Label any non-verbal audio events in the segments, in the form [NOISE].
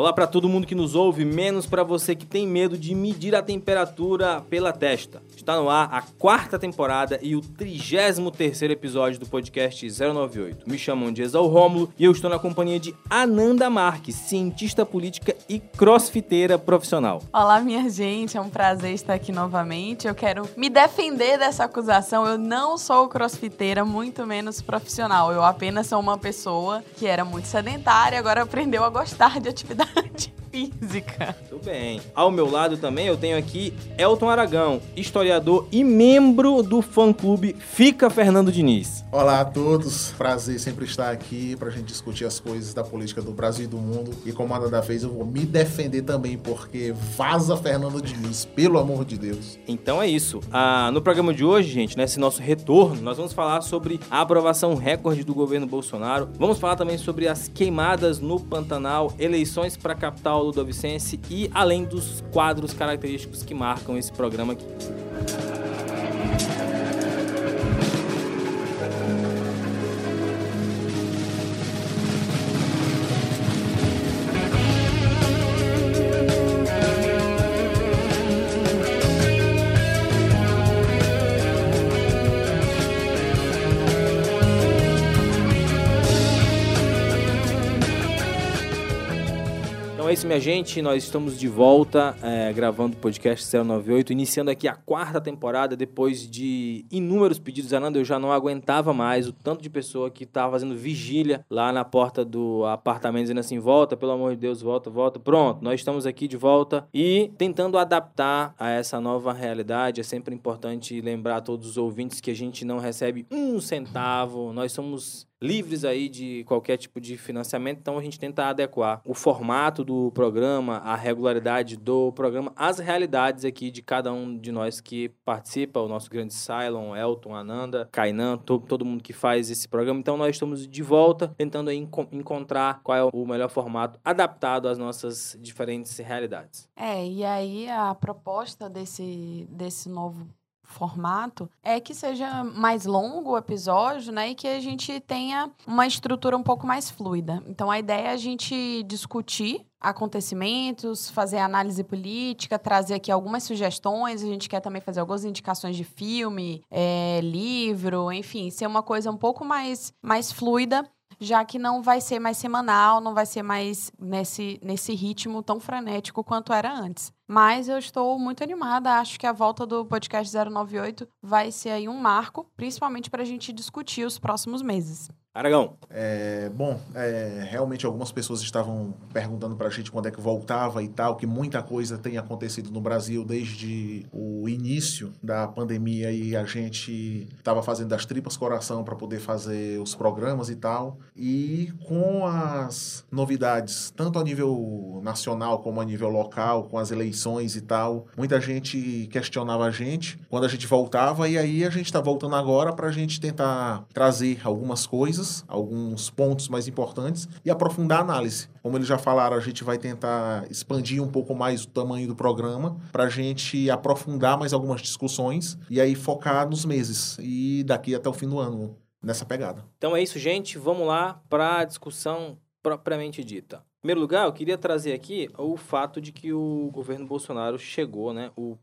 Olá para todo mundo que nos ouve, menos para você que tem medo de medir a temperatura pela testa. Está no ar a quarta temporada e o 33 episódio do podcast 098. Me chamam de Exal Rômulo e eu estou na companhia de Ananda Marques, cientista política e crossfiteira profissional. Olá, minha gente, é um prazer estar aqui novamente. Eu quero me defender dessa acusação. Eu não sou crossfiteira, muito menos profissional. Eu apenas sou uma pessoa que era muito sedentária, agora aprendeu a gostar de atividade much. Física. Tudo bem. Ao meu lado também eu tenho aqui Elton Aragão, historiador e membro do fã-clube Fica Fernando Diniz. Olá a todos, prazer sempre estar aqui para a gente discutir as coisas da política do Brasil e do mundo. E como a Nanda fez, eu vou me defender também, porque vaza Fernando Diniz, pelo amor de Deus. Então é isso. Ah, no programa de hoje, gente, nesse nosso retorno, nós vamos falar sobre a aprovação recorde do governo Bolsonaro. Vamos falar também sobre as queimadas no Pantanal, eleições para a capital Ludovicense e além dos quadros característicos que marcam esse programa aqui. Isso, minha gente. Nós estamos de volta é, gravando o podcast 098, iniciando aqui a quarta temporada depois de inúmeros pedidos. Ananda, eu já não aguentava mais o tanto de pessoa que estava fazendo vigília lá na porta do apartamento, dizendo assim: volta, pelo amor de Deus, volta, volta. Pronto, nós estamos aqui de volta e tentando adaptar a essa nova realidade. É sempre importante lembrar a todos os ouvintes que a gente não recebe um centavo, nós somos livres aí de qualquer tipo de financiamento, então a gente tenta adequar o formato do programa, a regularidade do programa, às realidades aqui de cada um de nós que participa, o nosso grande Cylon, Elton, Ananda, Kainan, todo, todo mundo que faz esse programa. Então nós estamos de volta tentando aí encontrar qual é o melhor formato adaptado às nossas diferentes realidades. É, e aí a proposta desse, desse novo formato é que seja mais longo o episódio, né? E que a gente tenha uma estrutura um pouco mais fluida. Então a ideia é a gente discutir acontecimentos, fazer análise política, trazer aqui algumas sugestões. A gente quer também fazer algumas indicações de filme, é, livro, enfim, ser uma coisa um pouco mais, mais fluida já que não vai ser mais semanal, não vai ser mais nesse, nesse ritmo tão frenético quanto era antes. Mas eu estou muito animada, acho que a volta do podcast 098 vai ser aí um marco, principalmente para a gente discutir os próximos meses. Aragão. É, bom, é, realmente algumas pessoas estavam perguntando para a gente quando é que voltava e tal, que muita coisa tem acontecido no Brasil desde o início da pandemia e a gente estava fazendo das tripas coração para poder fazer os programas e tal. E com as novidades, tanto a nível nacional como a nível local, com as eleições e tal, muita gente questionava a gente quando a gente voltava e aí a gente está voltando agora para a gente tentar trazer algumas coisas coisas, alguns pontos mais importantes e aprofundar a análise. Como eles já falaram, a gente vai tentar expandir um pouco mais o tamanho do programa para a gente aprofundar mais algumas discussões e aí focar nos meses e daqui até o fim do ano nessa pegada. Então é isso, gente. Vamos lá para a discussão propriamente dita. Em primeiro lugar, eu queria trazer aqui o fato de que o governo Bolsonaro chegou, né? O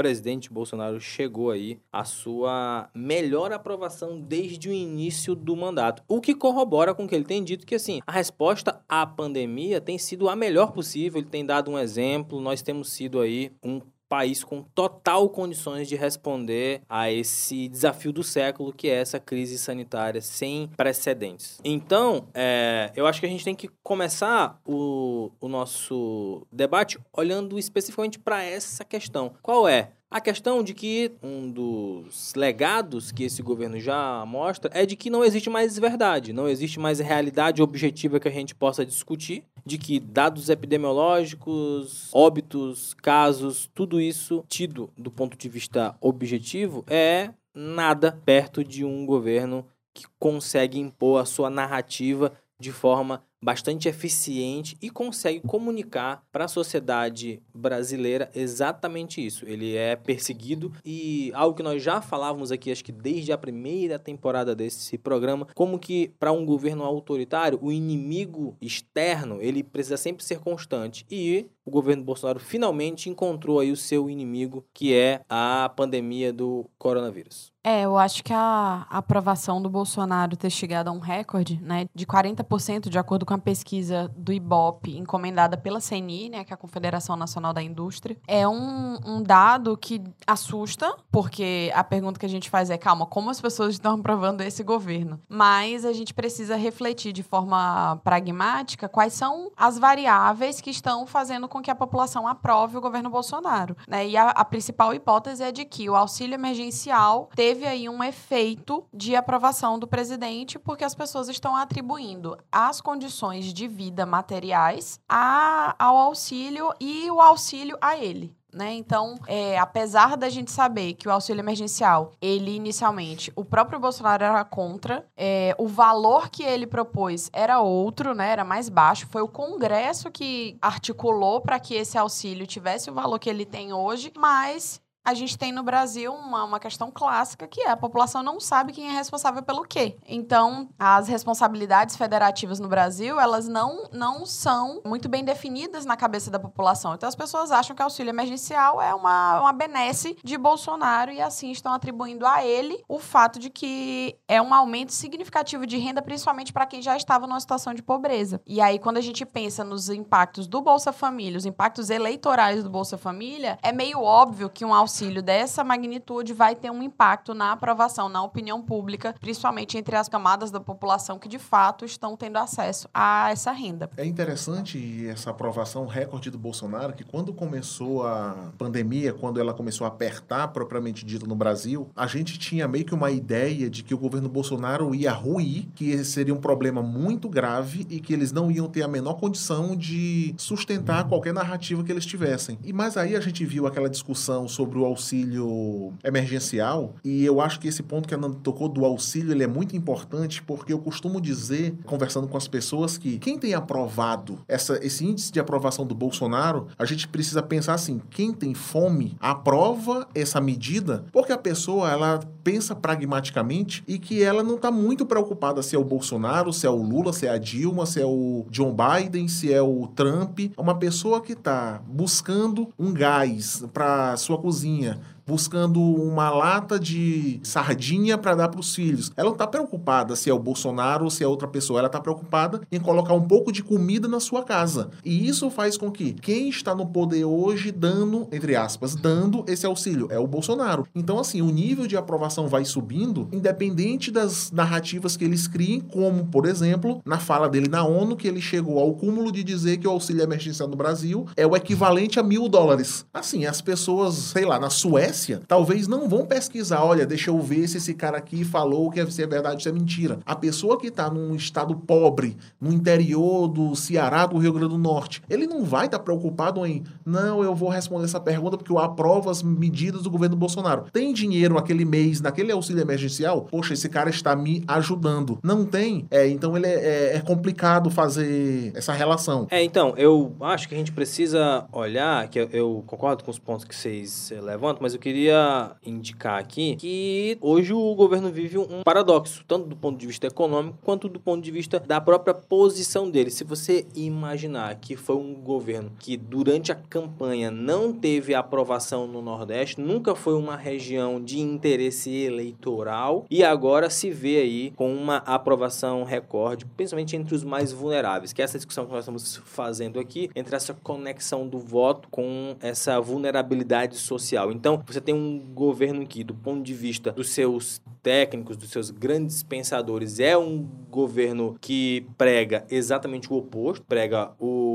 presidente Bolsonaro chegou aí à sua melhor aprovação desde o início do mandato. O que corrobora com o que ele tem dito que assim, a resposta à pandemia tem sido a melhor possível, ele tem dado um exemplo, nós temos sido aí um país com total condições de responder a esse desafio do século, que é essa crise sanitária sem precedentes. Então, é, eu acho que a gente tem que começar o, o nosso debate olhando especificamente para essa questão. Qual é? A questão de que um dos legados que esse governo já mostra é de que não existe mais verdade, não existe mais realidade objetiva que a gente possa discutir, de que dados epidemiológicos, óbitos, casos, tudo isso tido do ponto de vista objetivo é nada perto de um governo que consegue impor a sua narrativa de forma bastante eficiente e consegue comunicar para a sociedade brasileira exatamente isso. Ele é perseguido e algo que nós já falávamos aqui, acho que desde a primeira temporada desse programa, como que para um governo autoritário, o inimigo externo, ele precisa sempre ser constante. E o governo Bolsonaro finalmente encontrou aí o seu inimigo, que é a pandemia do coronavírus. É, eu acho que a aprovação do Bolsonaro ter chegado a um recorde, né, de 40%, de acordo com a pesquisa do IBOP, encomendada pela CNI, né, que é a Confederação Nacional da Indústria, é um, um dado que assusta, porque a pergunta que a gente faz é, calma, como as pessoas estão aprovando esse governo? Mas a gente precisa refletir de forma pragmática quais são as variáveis que estão fazendo com que a população aprove o governo Bolsonaro, né? E a, a principal hipótese é de que o auxílio emergencial teve teve aí um efeito de aprovação do presidente, porque as pessoas estão atribuindo as condições de vida materiais a, ao auxílio e o auxílio a ele. Né? Então, é, apesar da gente saber que o auxílio emergencial, ele inicialmente, o próprio Bolsonaro era contra, é, o valor que ele propôs era outro, né? era mais baixo. Foi o Congresso que articulou para que esse auxílio tivesse o valor que ele tem hoje, mas a gente tem no Brasil uma, uma questão clássica que é a população não sabe quem é responsável pelo quê. Então, as responsabilidades federativas no Brasil, elas não, não são muito bem definidas na cabeça da população. Então, as pessoas acham que auxílio emergencial é uma, uma benesse de Bolsonaro e assim estão atribuindo a ele o fato de que é um aumento significativo de renda, principalmente para quem já estava numa situação de pobreza. E aí, quando a gente pensa nos impactos do Bolsa Família, os impactos eleitorais do Bolsa Família, é meio óbvio que um auxílio auxílio dessa magnitude vai ter um impacto na aprovação, na opinião pública, principalmente entre as camadas da população que de fato estão tendo acesso a essa renda. É interessante essa aprovação recorde do Bolsonaro, que quando começou a pandemia, quando ela começou a apertar propriamente dito no Brasil, a gente tinha meio que uma ideia de que o governo Bolsonaro ia ruir, que seria um problema muito grave e que eles não iam ter a menor condição de sustentar qualquer narrativa que eles tivessem. E mais aí a gente viu aquela discussão sobre o auxílio emergencial, e eu acho que esse ponto que a Nanda tocou do auxílio, ele é muito importante, porque eu costumo dizer, conversando com as pessoas, que quem tem aprovado essa, esse índice de aprovação do Bolsonaro, a gente precisa pensar assim, quem tem fome aprova essa medida, porque a pessoa, ela pensa pragmaticamente e que ela não está muito preocupada se é o Bolsonaro, se é o Lula, se é a Dilma, se é o John Biden, se é o Trump. É uma pessoa que está buscando um gás para sua cozinha sozinha buscando uma lata de sardinha para dar para os filhos. Ela não está preocupada se é o Bolsonaro ou se é outra pessoa. Ela está preocupada em colocar um pouco de comida na sua casa. E isso faz com que quem está no poder hoje dando, entre aspas, dando esse auxílio é o Bolsonaro. Então, assim, o nível de aprovação vai subindo, independente das narrativas que eles criem, como, por exemplo, na fala dele na ONU, que ele chegou ao cúmulo de dizer que o auxílio emergencial no Brasil é o equivalente a mil dólares. Assim, as pessoas, sei lá, na Suécia, Suécia, talvez não vão pesquisar, olha, deixa eu ver se esse cara aqui falou que é, é verdade se é mentira. A pessoa que está num estado pobre, no interior do Ceará, do Rio Grande do Norte, ele não vai estar tá preocupado em, não, eu vou responder essa pergunta porque eu aprovo as medidas do governo Bolsonaro. Tem dinheiro naquele mês, naquele auxílio emergencial? Poxa, esse cara está me ajudando. Não tem? É, então ele é, é, é complicado fazer essa relação. É, então, eu acho que a gente precisa olhar, que eu, eu concordo com os pontos que vocês eh, levantam, mas eu queria indicar aqui que hoje o governo vive um paradoxo, tanto do ponto de vista econômico quanto do ponto de vista da própria posição dele. Se você imaginar que foi um governo que durante a campanha não teve aprovação no Nordeste, nunca foi uma região de interesse eleitoral e agora se vê aí com uma aprovação recorde, principalmente entre os mais vulneráveis, que é essa discussão que nós estamos fazendo aqui, entre essa conexão do voto com essa vulnerabilidade social. Então, você tem um governo que, do ponto de vista dos seus técnicos, dos seus grandes pensadores, é um governo que prega exatamente o oposto, prega o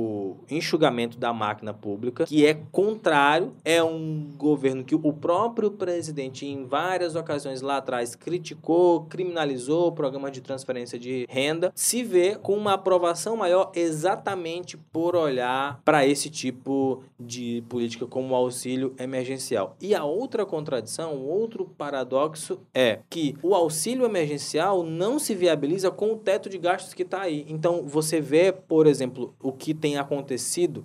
enxugamento da máquina pública, que é contrário, é um governo que o próprio presidente, em várias ocasiões lá atrás, criticou, criminalizou o programa de transferência de renda, se vê com uma aprovação maior exatamente por olhar para esse tipo de política como auxílio emergencial. E a outra contradição, outro paradoxo é que o auxílio emergencial não se viabiliza com o teto de gastos que está aí. Então, você vê, por exemplo, o que tem acontecido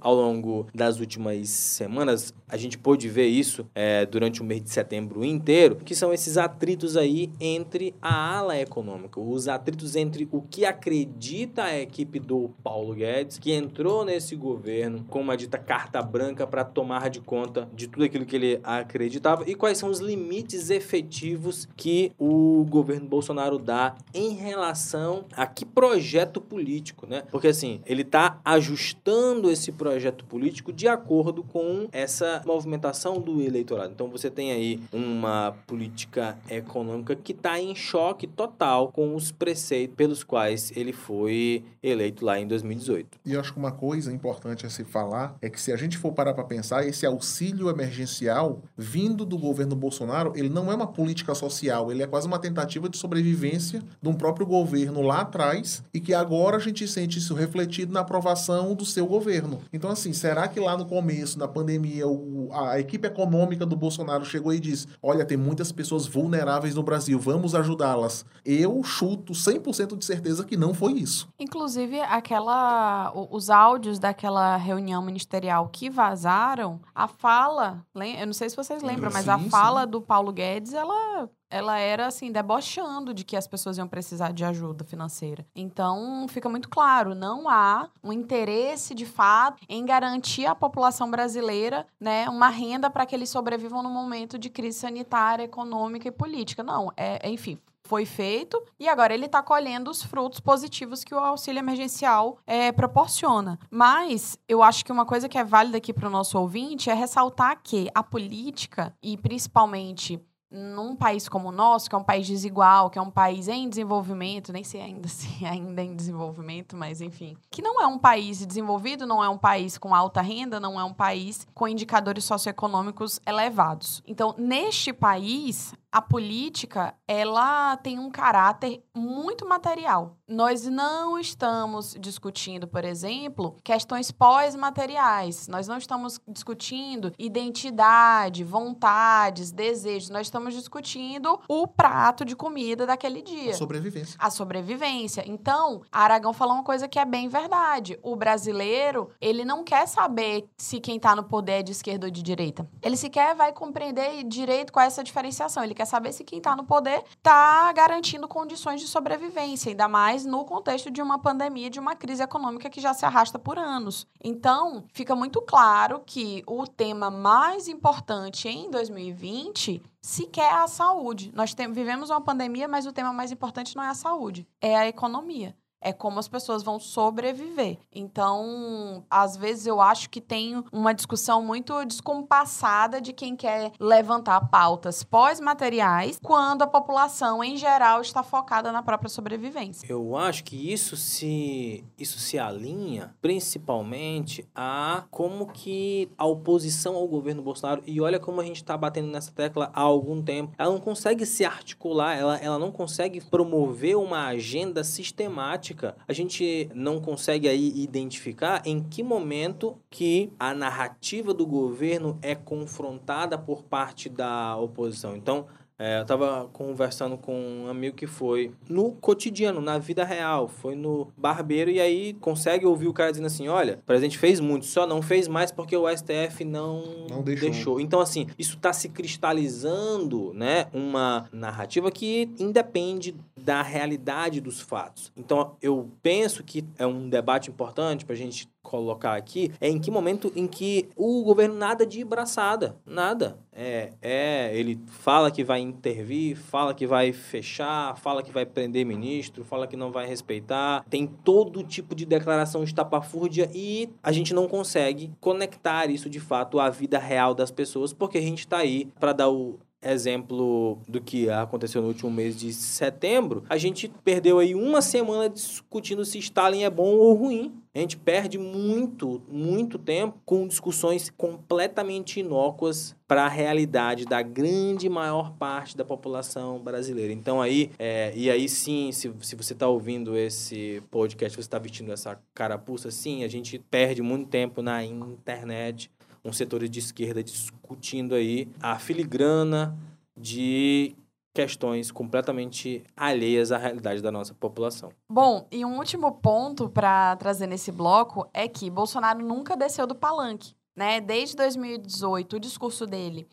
ao longo das últimas semanas, a gente pôde ver isso é, durante o mês de setembro inteiro, que são esses atritos aí entre a ala econômica, os atritos entre o que acredita a equipe do Paulo Guedes, que entrou nesse governo com uma dita carta branca para tomar de conta de tudo aquilo que ele acreditava e quais são os limites efetivos que o governo Bolsonaro dá em relação a que projeto político, né? Porque assim, ele está ajustando esse projeto político de acordo com essa movimentação do eleitorado. Então você tem aí uma política econômica que está em choque total com os preceitos pelos quais ele foi eleito lá em 2018. E eu acho que uma coisa importante a se falar é que se a gente for parar para pensar, esse auxílio emergencial vindo do governo Bolsonaro, ele não é uma política social, ele é quase uma tentativa de sobrevivência de um próprio governo lá atrás e que agora a gente sente isso refletido na aprovação do seu governo. Então, assim, será que lá no começo, na pandemia, o, a equipe econômica do Bolsonaro chegou e disse: Olha, tem muitas pessoas vulneráveis no Brasil, vamos ajudá-las? Eu chuto 100% de certeza que não foi isso. Inclusive, aquela, os áudios daquela reunião ministerial que vazaram, a fala, eu não sei se vocês lembram, mas sim, a fala sim. do Paulo Guedes, ela ela era assim debochando de que as pessoas iam precisar de ajuda financeira. Então, fica muito claro, não há um interesse de fato em garantir à população brasileira, né, uma renda para que eles sobrevivam no momento de crise sanitária, econômica e política. Não, é, enfim, foi feito e agora ele está colhendo os frutos positivos que o auxílio emergencial é, proporciona. Mas eu acho que uma coisa que é válida aqui para o nosso ouvinte é ressaltar que a política, e principalmente num país como o nosso, que é um país desigual, que é um país em desenvolvimento, nem sei ainda [LAUGHS] se ainda em desenvolvimento, mas enfim, que não é um país desenvolvido, não é um país com alta renda, não é um país com indicadores socioeconômicos elevados. Então, neste país, a política ela tem um caráter muito material. Nós não estamos discutindo, por exemplo, questões pós-materiais. Nós não estamos discutindo identidade, vontades, desejos. Nós estamos discutindo o prato de comida daquele dia. A sobrevivência. A sobrevivência. Então, Aragão falou uma coisa que é bem verdade. O brasileiro, ele não quer saber se quem está no poder é de esquerda ou de direita. Ele sequer vai compreender direito qual é essa diferenciação. Ele quer saber se quem está no poder está garantindo condições de sobrevivência, ainda mais no contexto de uma pandemia, de uma crise econômica que já se arrasta por anos. Então, fica muito claro que o tema mais importante em 2020 sequer é a saúde. Nós vivemos uma pandemia, mas o tema mais importante não é a saúde, é a economia é como as pessoas vão sobreviver. Então, às vezes eu acho que tem uma discussão muito descompassada de quem quer levantar pautas pós-materiais quando a população em geral está focada na própria sobrevivência. Eu acho que isso se isso se alinha principalmente a como que a oposição ao governo Bolsonaro e olha como a gente está batendo nessa tecla há algum tempo, ela não consegue se articular, ela, ela não consegue promover uma agenda sistemática prática, a gente não consegue aí identificar em que momento que a narrativa do governo é confrontada por parte da oposição. Então, é, eu estava conversando com um amigo que foi no cotidiano, na vida real, foi no barbeiro e aí consegue ouvir o cara dizendo assim: olha, o presidente fez muito, só não fez mais porque o STF não, não deixou. deixou. Então, assim, isso está se cristalizando, né? Uma narrativa que independe da realidade dos fatos. Então, eu penso que é um debate importante para a gente colocar aqui é em que momento em que o governo nada de braçada, nada. É, é, ele fala que vai intervir, fala que vai fechar, fala que vai prender ministro, fala que não vai respeitar, tem todo tipo de declaração estapafúrdia e a gente não consegue conectar isso de fato à vida real das pessoas porque a gente está aí para dar o exemplo do que aconteceu no último mês de setembro, a gente perdeu aí uma semana discutindo se Stalin é bom ou ruim. A gente perde muito, muito tempo com discussões completamente inócuas para a realidade da grande maior parte da população brasileira. Então aí, é, e aí sim, se, se você está ouvindo esse podcast, você está vestindo essa carapuça, sim, a gente perde muito tempo na internet um setor de esquerda discutindo aí a filigrana de questões completamente alheias à realidade da nossa população. Bom, e um último ponto para trazer nesse bloco é que Bolsonaro nunca desceu do palanque, né? Desde 2018, o discurso dele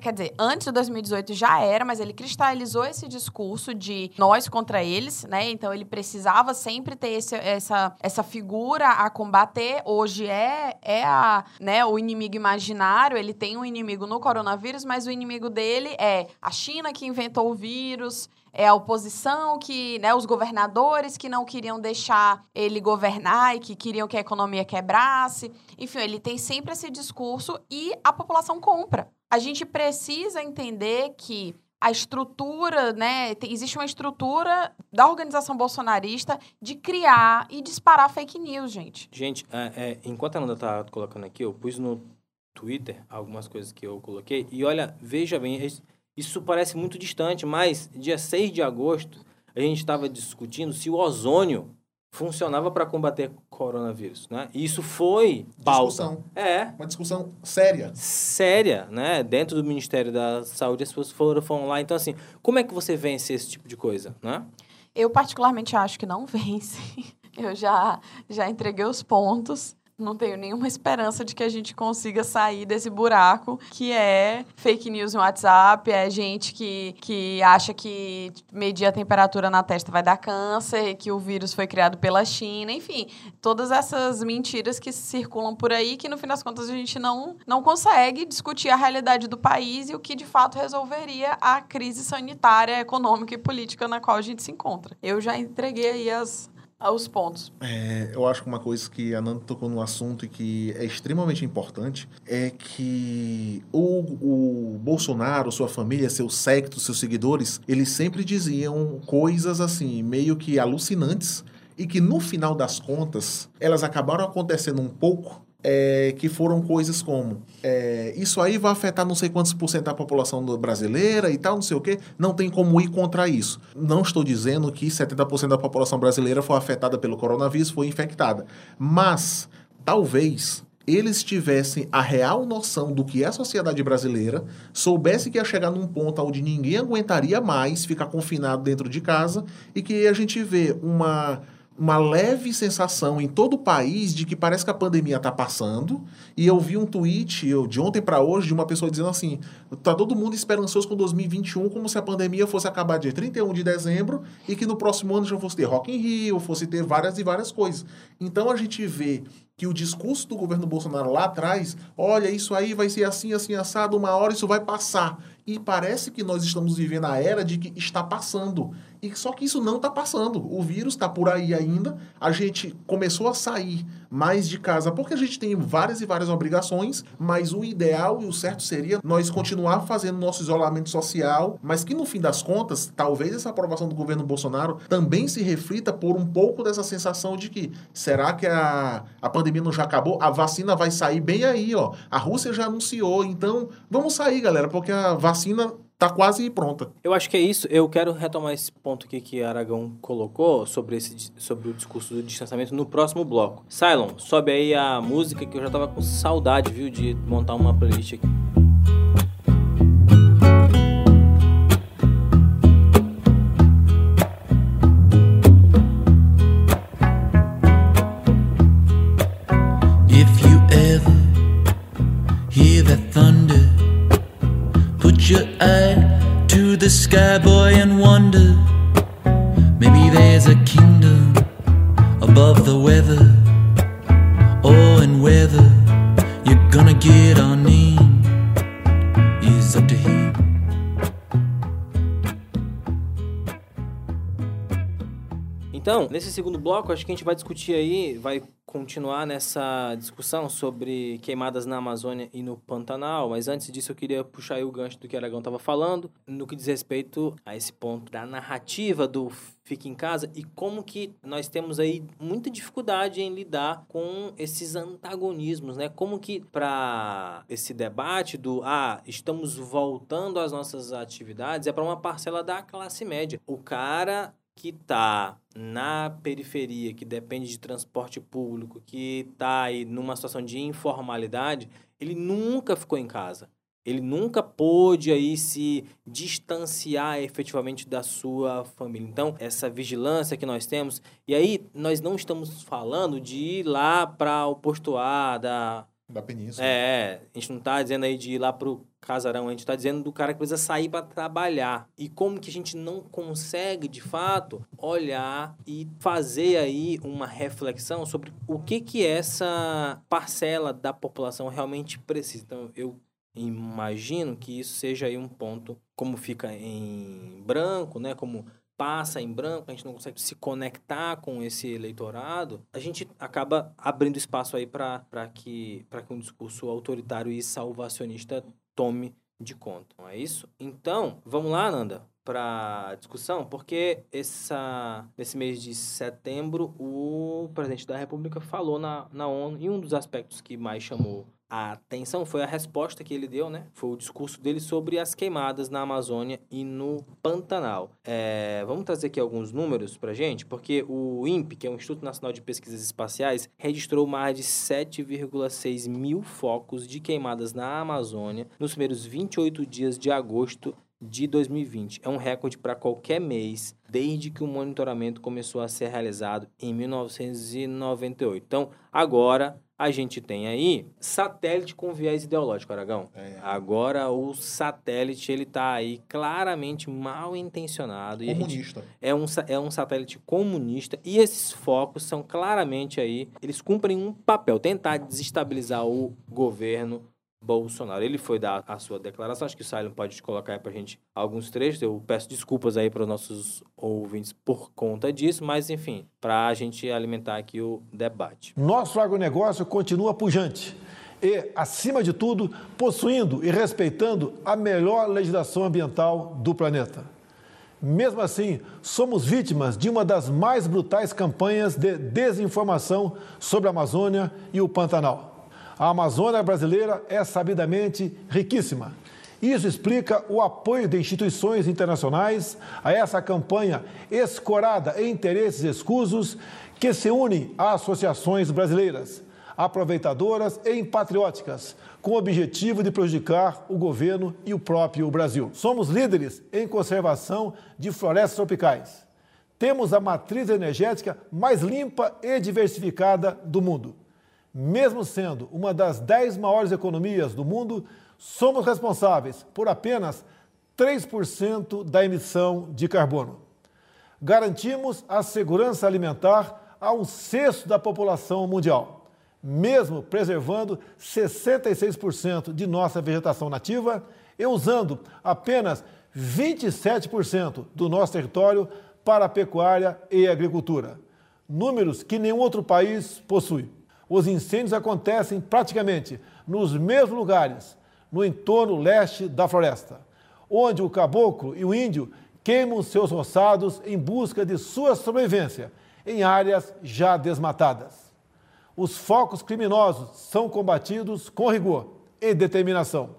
quer dizer, antes de 2018 já era, mas ele cristalizou esse discurso de nós contra eles, né? Então ele precisava sempre ter esse, essa, essa figura a combater. Hoje é, é a, né, o inimigo imaginário, ele tem um inimigo no coronavírus, mas o inimigo dele é a China que inventou o vírus, é a oposição que, né, os governadores que não queriam deixar ele governar e que queriam que a economia quebrasse. Enfim, ele tem sempre esse discurso e a população compra a gente precisa entender que a estrutura, né? Existe uma estrutura da organização bolsonarista de criar e disparar fake news, gente. Gente, é, é, enquanto a Nanda tá colocando aqui, eu pus no Twitter algumas coisas que eu coloquei. E olha, veja bem, isso parece muito distante, mas dia 6 de agosto a gente estava discutindo se o ozônio funcionava para combater coronavírus, né? E isso foi pauta. Discussão. É. Uma discussão séria. Séria, né? Dentro do Ministério da Saúde, as pessoas foram, foram lá. Então, assim, como é que você vence esse tipo de coisa, né? Eu, particularmente, acho que não [LAUGHS] vence. Eu já, já entreguei os pontos não tenho nenhuma esperança de que a gente consiga sair desse buraco que é fake news no WhatsApp, é gente que, que acha que medir a temperatura na testa vai dar câncer, que o vírus foi criado pela China, enfim, todas essas mentiras que circulam por aí que no fim das contas a gente não, não consegue discutir a realidade do país e o que de fato resolveria a crise sanitária, econômica e política na qual a gente se encontra. Eu já entreguei aí as, aos pontos. É, eu acho que uma coisa que a Nanda tocou no assunto e que é extremamente importante é que o, o Bolsonaro, sua família, seu séquito, seus seguidores, eles sempre diziam coisas assim, meio que alucinantes e que no final das contas elas acabaram acontecendo um pouco é, que foram coisas como é, isso aí vai afetar não sei quantos por cento da população brasileira e tal, não sei o quê. Não tem como ir contra isso. Não estou dizendo que 70% da população brasileira foi afetada pelo coronavírus, foi infectada. Mas, talvez eles tivessem a real noção do que é a sociedade brasileira, soubesse que ia chegar num ponto onde ninguém aguentaria mais ficar confinado dentro de casa e que a gente vê uma uma leve sensação em todo o país de que parece que a pandemia está passando. E eu vi um tweet eu, de ontem para hoje de uma pessoa dizendo assim: tá todo mundo esperançoso com 2021, como se a pandemia fosse acabar dia 31 de dezembro e que no próximo ano já fosse ter Rock in Rio, fosse ter várias e várias coisas. Então a gente vê que o discurso do governo Bolsonaro lá atrás, olha, isso aí vai ser assim, assim, assado, uma hora isso vai passar. E parece que nós estamos vivendo a era de que está passando. E só que isso não está passando. O vírus está por aí ainda. A gente começou a sair mais de casa porque a gente tem várias e várias obrigações, mas o ideal e o certo seria nós continuar fazendo nosso isolamento social, mas que no fim das contas, talvez essa aprovação do governo Bolsonaro também se reflita por um pouco dessa sensação de que será que a, a pandemia não já acabou? A vacina vai sair bem aí, ó. A Rússia já anunciou, então vamos sair, galera, porque a vacina tá quase pronta. Eu acho que é isso. Eu quero retomar esse ponto aqui que Aragão colocou sobre, esse, sobre o discurso do distanciamento no próximo bloco. Cylon, sobe aí a música que eu já tava com saudade, viu, de montar uma playlist aqui. Your eye to the sky, boy, and nesse segundo bloco, acho que a gente vai discutir aí, vai continuar nessa discussão sobre queimadas na Amazônia e no Pantanal, mas antes disso eu queria puxar o gancho do que o Aragão estava falando, no que diz respeito a esse ponto da narrativa do fica em casa e como que nós temos aí muita dificuldade em lidar com esses antagonismos, né? Como que para esse debate do ah, estamos voltando às nossas atividades é para uma parcela da classe média. O cara que está na periferia, que depende de transporte público, que está aí numa situação de informalidade, ele nunca ficou em casa. Ele nunca pôde aí se distanciar efetivamente da sua família. Então, essa vigilância que nós temos, e aí nós não estamos falando de ir lá para o posto A da da península. É, a gente não está dizendo aí de ir lá pro casarão, a gente está dizendo do cara que precisa sair para trabalhar. E como que a gente não consegue, de fato, olhar e fazer aí uma reflexão sobre o que que essa parcela da população realmente precisa. Então, eu imagino que isso seja aí um ponto, como fica em branco, né, como passa em branco, a gente não consegue se conectar com esse eleitorado, a gente acaba abrindo espaço aí para que, que um discurso autoritário e salvacionista tome de conta. Não é isso? Então, vamos lá, Nanda, para discussão, porque essa, nesse mês de setembro o presidente da República falou na, na ONU e um dos aspectos que mais chamou a atenção foi a resposta que ele deu, né? Foi o discurso dele sobre as queimadas na Amazônia e no Pantanal. É, vamos trazer aqui alguns números para gente, porque o INPE, que é o Instituto Nacional de Pesquisas Espaciais, registrou mais de 7,6 mil focos de queimadas na Amazônia nos primeiros 28 dias de agosto de 2020. É um recorde para qualquer mês desde que o monitoramento começou a ser realizado em 1998. Então, agora a gente tem aí satélite com viés ideológico, Aragão. É. Agora o satélite ele tá aí claramente mal intencionado. Comunista. é, um, é um satélite comunista e esses focos são claramente aí, eles cumprem um papel, tentar desestabilizar o governo Bolsonaro. Ele foi dar a sua declaração, acho que o Silent pode colocar aí pra gente alguns trechos. Eu peço desculpas aí para os nossos ouvintes por conta disso, mas enfim, para a gente alimentar aqui o debate. Nosso agronegócio continua pujante e, acima de tudo, possuindo e respeitando a melhor legislação ambiental do planeta. Mesmo assim, somos vítimas de uma das mais brutais campanhas de desinformação sobre a Amazônia e o Pantanal. A Amazônia brasileira é sabidamente riquíssima. Isso explica o apoio de instituições internacionais a essa campanha escorada em interesses escusos que se unem a associações brasileiras, aproveitadoras e patrióticas, com o objetivo de prejudicar o governo e o próprio Brasil. Somos líderes em conservação de florestas tropicais. Temos a matriz energética mais limpa e diversificada do mundo mesmo sendo uma das dez maiores economias do mundo, somos responsáveis por apenas 3% da emissão de carbono. Garantimos a segurança alimentar a um sexto da população mundial, mesmo preservando 66% de nossa vegetação nativa e usando apenas 27% do nosso território para a pecuária e agricultura, números que nenhum outro país possui. Os incêndios acontecem praticamente nos mesmos lugares, no entorno leste da floresta, onde o caboclo e o índio queimam seus roçados em busca de sua sobrevivência em áreas já desmatadas. Os focos criminosos são combatidos com rigor e determinação.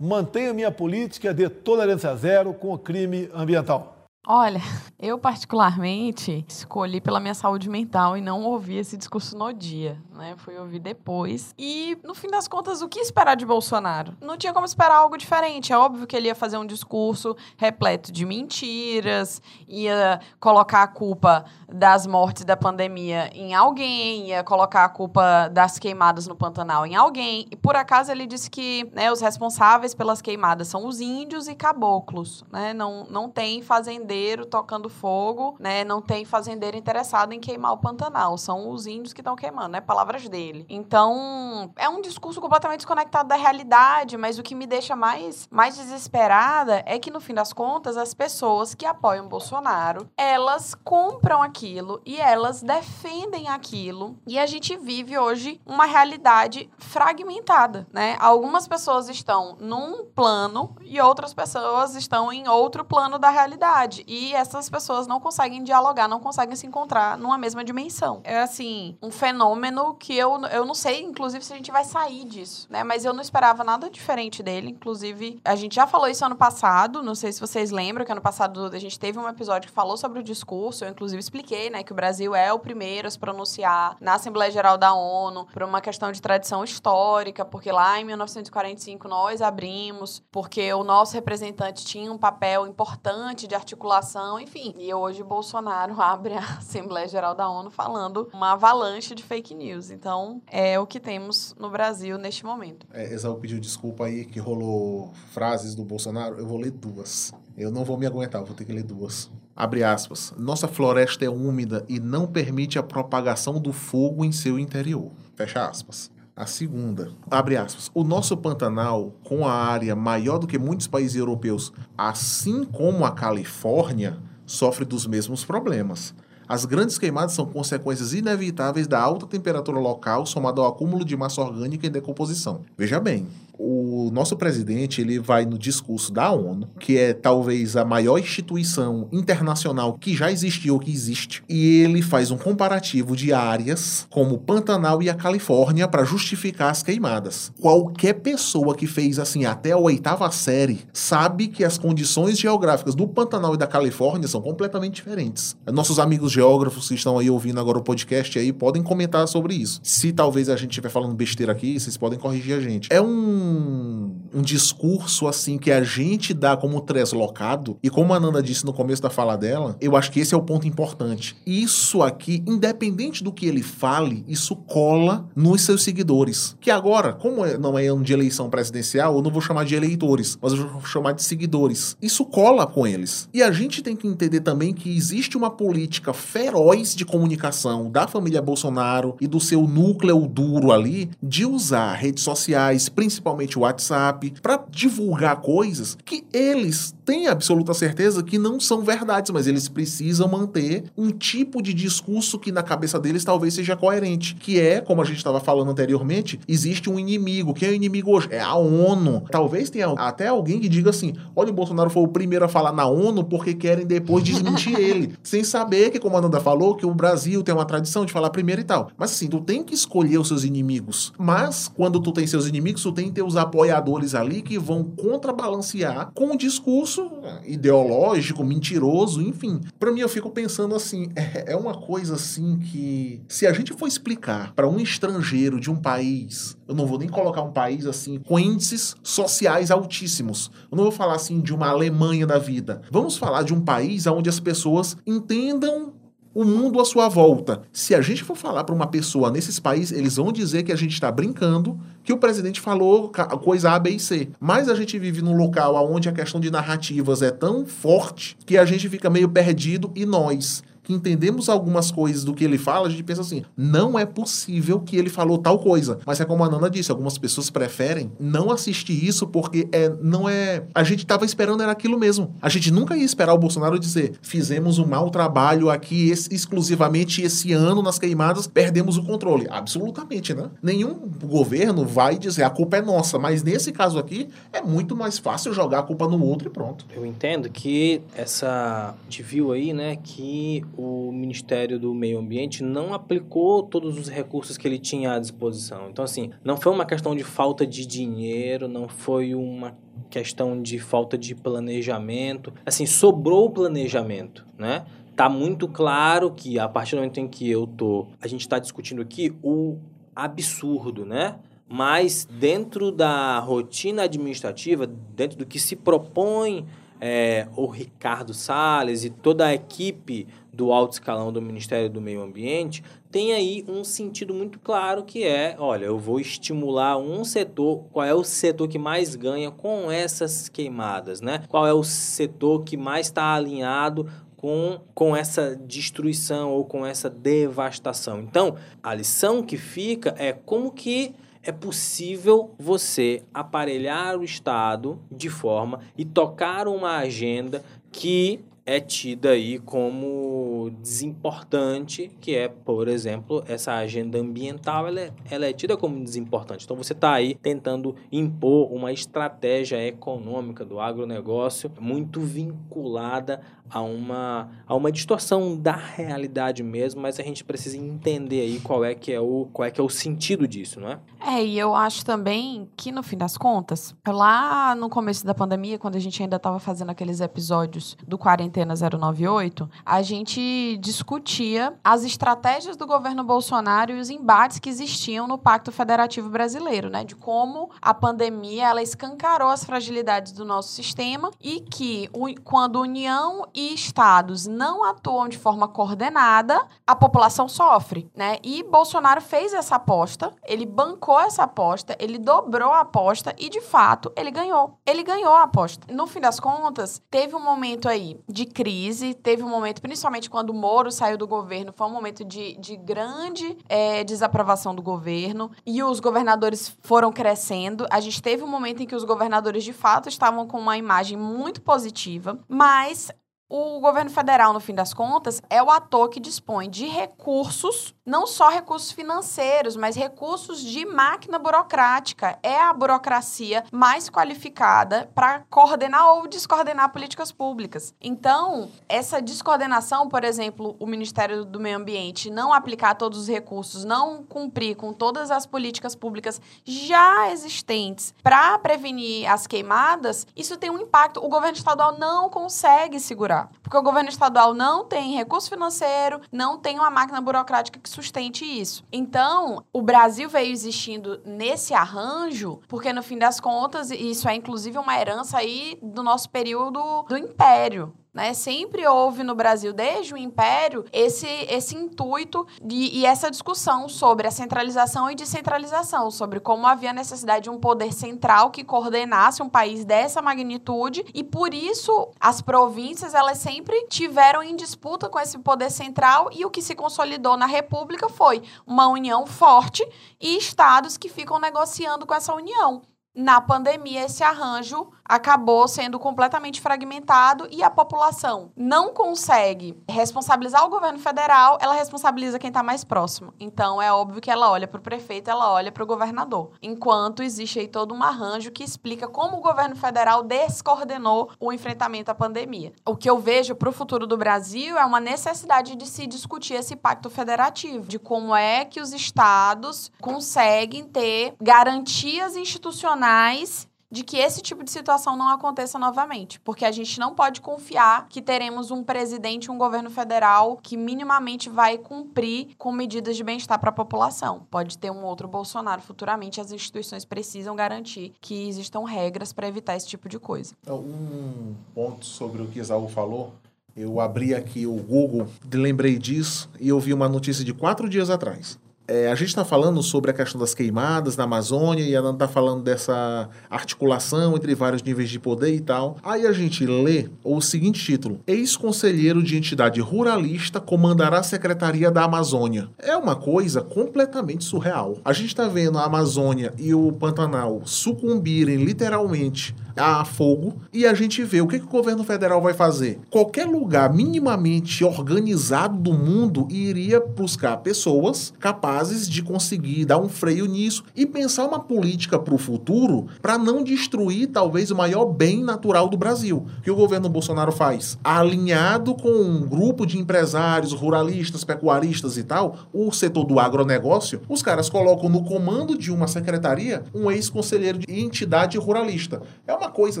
Mantenho minha política de tolerância zero com o crime ambiental. Olha, [LAUGHS] eu particularmente escolhi pela minha saúde mental e não ouvi esse discurso no dia, né? Fui ouvir depois. E, no fim das contas, o que esperar de Bolsonaro? Não tinha como esperar algo diferente. É óbvio que ele ia fazer um discurso repleto de mentiras, ia colocar a culpa das mortes da pandemia em alguém, ia colocar a culpa das queimadas no Pantanal em alguém. E, por acaso, ele disse que né, os responsáveis pelas queimadas são os índios e caboclos, né? Não, não tem fazendeiro fazendeiro tocando fogo, né? Não tem fazendeiro interessado em queimar o Pantanal. São os índios que estão queimando, né? Palavras dele. Então, é um discurso completamente desconectado da realidade, mas o que me deixa mais, mais desesperada é que, no fim das contas, as pessoas que apoiam Bolsonaro, elas compram aquilo e elas defendem aquilo. E a gente vive hoje uma realidade fragmentada, né? Algumas pessoas estão num plano e outras pessoas estão em outro plano da realidade. E essas pessoas não conseguem dialogar, não conseguem se encontrar numa mesma dimensão. É assim, um fenômeno que eu, eu não sei, inclusive, se a gente vai sair disso, né? Mas eu não esperava nada diferente dele. Inclusive, a gente já falou isso ano passado, não sei se vocês lembram que ano passado a gente teve um episódio que falou sobre o discurso, eu inclusive expliquei, né, que o Brasil é o primeiro a se pronunciar na Assembleia Geral da ONU por uma questão de tradição histórica, porque lá em 1945 nós abrimos, porque o nosso representante tinha um papel importante de articulação, enfim. E hoje Bolsonaro [LAUGHS] abre a Assembleia Geral da ONU falando uma avalanche de fake news. Então, é o que temos no Brasil neste momento. É, Exaú pediu desculpa aí que rolou frases do Bolsonaro. Eu vou ler duas. Eu não vou me aguentar, vou ter que ler duas. Abre aspas. Nossa floresta é úmida e não permite a propagação do fogo em seu interior. Fecha aspas. A segunda, abre aspas, o nosso Pantanal, com a área maior do que muitos países europeus, assim como a Califórnia, sofre dos mesmos problemas. As grandes queimadas são consequências inevitáveis da alta temperatura local somada ao acúmulo de massa orgânica em decomposição. Veja bem, o nosso presidente ele vai no discurso da ONU, que é talvez a maior instituição internacional que já existiu ou que existe, e ele faz um comparativo de áreas como o Pantanal e a Califórnia para justificar as queimadas. Qualquer pessoa que fez assim até a oitava série sabe que as condições geográficas do Pantanal e da Califórnia são completamente diferentes. Nossos amigos geógrafos que estão aí ouvindo agora o podcast aí podem comentar sobre isso. Se talvez a gente estiver falando besteira aqui, vocês podem corrigir a gente. É um um, discurso assim que a gente dá como translocado, e como a Nanda disse no começo da fala dela, eu acho que esse é o ponto importante. Isso aqui, independente do que ele fale, isso cola nos seus seguidores. Que agora, como é, não é ano de eleição presidencial, eu não vou chamar de eleitores, mas eu vou chamar de seguidores. Isso cola com eles. E a gente tem que entender também que existe uma política feroz de comunicação da família Bolsonaro e do seu núcleo duro ali de usar redes sociais, principalmente principalmente o WhatsApp, para divulgar coisas que eles têm absoluta certeza que não são verdades, mas eles precisam manter um tipo de discurso que na cabeça deles talvez seja coerente, que é, como a gente estava falando anteriormente, existe um inimigo. Quem é o inimigo hoje? É a ONU. Talvez tenha até alguém que diga assim: olha, o Bolsonaro foi o primeiro a falar na ONU porque querem depois desmentir ele, [LAUGHS] sem saber que, como a Nanda falou, que o Brasil tem uma tradição de falar primeiro e tal. Mas assim, tu tem que escolher os seus inimigos. Mas quando tu tem seus inimigos, tu tem que ter os apoiadores ali que vão contrabalancear com um discurso ideológico, mentiroso, enfim. Para mim, eu fico pensando assim: [LAUGHS] é, é uma coisa assim que, se a gente for explicar para um estrangeiro de um país, eu não vou nem colocar um país assim com índices sociais altíssimos. Eu não vou falar assim de uma Alemanha da vida. Vamos falar de um país onde as pessoas entendam o mundo à sua volta. Se a gente for falar para uma pessoa nesses países, eles vão dizer que a gente está brincando, que o presidente falou coisa A, B e C. Mas a gente vive num local onde a questão de narrativas é tão forte que a gente fica meio perdido e nós que entendemos algumas coisas do que ele fala, a gente pensa assim: não é possível que ele falou tal coisa. Mas é como a Nana disse, algumas pessoas preferem não assistir isso porque é, não é. A gente estava esperando era aquilo mesmo. A gente nunca ia esperar o Bolsonaro dizer: fizemos um mau trabalho aqui esse, exclusivamente esse ano nas queimadas, perdemos o controle. Absolutamente, né? Nenhum governo vai dizer a culpa é nossa, mas nesse caso aqui é muito mais fácil jogar a culpa no outro e pronto. Eu entendo que essa. A gente viu aí, né, que o Ministério do Meio Ambiente não aplicou todos os recursos que ele tinha à disposição. Então, assim, não foi uma questão de falta de dinheiro, não foi uma questão de falta de planejamento. Assim, sobrou o planejamento, né? Tá muito claro que a partir do momento em que eu tô, a gente está discutindo aqui o absurdo, né? Mas dentro da rotina administrativa, dentro do que se propõe é, o Ricardo Salles e toda a equipe do alto escalão do Ministério do Meio Ambiente tem aí um sentido muito claro que é, olha, eu vou estimular um setor, qual é o setor que mais ganha com essas queimadas, né? Qual é o setor que mais está alinhado com, com essa destruição ou com essa devastação. Então, a lição que fica é como que é possível você aparelhar o Estado de forma e tocar uma agenda que é tida aí como desimportante, que é, por exemplo, essa agenda ambiental, ela é, ela é tida como desimportante. Então você está aí tentando impor uma estratégia econômica do agronegócio muito vinculada a uma, a uma distorção da realidade mesmo, mas a gente precisa entender aí qual é que é o, qual é que é o sentido disso, não é? É, e eu acho também que no fim das contas, lá no começo da pandemia, quando a gente ainda estava fazendo aqueles episódios do Quarentena 098, a gente discutia as estratégias do governo Bolsonaro e os embates que existiam no Pacto Federativo Brasileiro, né? De como a pandemia ela escancarou as fragilidades do nosso sistema e que quando União e estados não atuam de forma coordenada, a população sofre, né? E Bolsonaro fez essa aposta, ele bancou essa aposta, ele dobrou a aposta e, de fato, ele ganhou. Ele ganhou a aposta. No fim das contas, teve um momento aí de crise, teve um momento, principalmente quando o Moro saiu do governo, foi um momento de, de grande é, desaprovação do governo e os governadores foram crescendo. A gente teve um momento em que os governadores, de fato, estavam com uma imagem muito positiva, mas o governo federal, no fim das contas, é o ator que dispõe de recursos, não só recursos financeiros, mas recursos de máquina burocrática. É a burocracia mais qualificada para coordenar ou descoordenar políticas públicas. Então, essa descoordenação, por exemplo, o Ministério do Meio Ambiente não aplicar todos os recursos, não cumprir com todas as políticas públicas já existentes para prevenir as queimadas, isso tem um impacto. O governo estadual não consegue segurar. Porque o governo estadual não tem recurso financeiro, não tem uma máquina burocrática que sustente isso. Então, o Brasil veio existindo nesse arranjo, porque no fim das contas, isso é inclusive uma herança aí do nosso período do Império. Né? Sempre houve no Brasil, desde o Império, esse, esse intuito de, e essa discussão sobre a centralização e descentralização, sobre como havia necessidade de um poder central que coordenasse um país dessa magnitude, e por isso as províncias elas sempre tiveram em disputa com esse poder central, e o que se consolidou na República foi uma união forte e estados que ficam negociando com essa união. Na pandemia, esse arranjo acabou sendo completamente fragmentado e a população não consegue responsabilizar o governo federal, ela responsabiliza quem está mais próximo. Então, é óbvio que ela olha para o prefeito, ela olha para o governador. Enquanto existe aí todo um arranjo que explica como o governo federal descoordenou o enfrentamento à pandemia. O que eu vejo para o futuro do Brasil é uma necessidade de se discutir esse pacto federativo, de como é que os estados conseguem ter garantias institucionais de que esse tipo de situação não aconteça novamente, porque a gente não pode confiar que teremos um presidente, um governo federal que minimamente vai cumprir com medidas de bem-estar para a população. Pode ter um outro Bolsonaro futuramente, as instituições precisam garantir que existam regras para evitar esse tipo de coisa. Um ponto sobre o que Isaú falou, eu abri aqui o Google, lembrei disso e eu vi uma notícia de quatro dias atrás. É, a gente está falando sobre a questão das queimadas na Amazônia e a Ana está falando dessa articulação entre vários níveis de poder e tal. Aí a gente lê o seguinte título: Ex-conselheiro de entidade ruralista comandará a Secretaria da Amazônia. É uma coisa completamente surreal. A gente está vendo a Amazônia e o Pantanal sucumbirem literalmente a fogo e a gente vê o que, que o governo federal vai fazer. Qualquer lugar minimamente organizado do mundo iria buscar pessoas capazes de conseguir dar um freio nisso e pensar uma política para o futuro para não destruir talvez o maior bem natural do Brasil. O que o governo Bolsonaro faz? Alinhado com um grupo de empresários, ruralistas, pecuaristas e tal, o setor do agronegócio, os caras colocam no comando de uma secretaria um ex-conselheiro de entidade ruralista. É uma uma coisa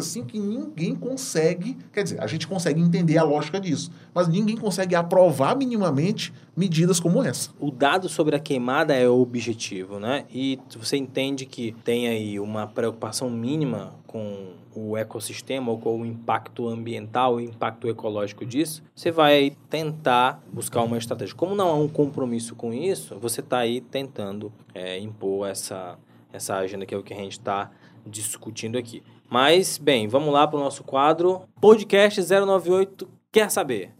assim que ninguém consegue. Quer dizer, a gente consegue entender a lógica disso, mas ninguém consegue aprovar minimamente medidas como essa. O dado sobre a queimada é o objetivo, né? E você entende que tem aí uma preocupação mínima com o ecossistema ou com o impacto ambiental, o impacto ecológico disso, você vai tentar buscar uma estratégia. Como não há um compromisso com isso, você está aí tentando é, impor essa, essa agenda que é o que a gente está discutindo aqui. Mas, bem, vamos lá para o nosso quadro. Podcast 098 Quer Saber?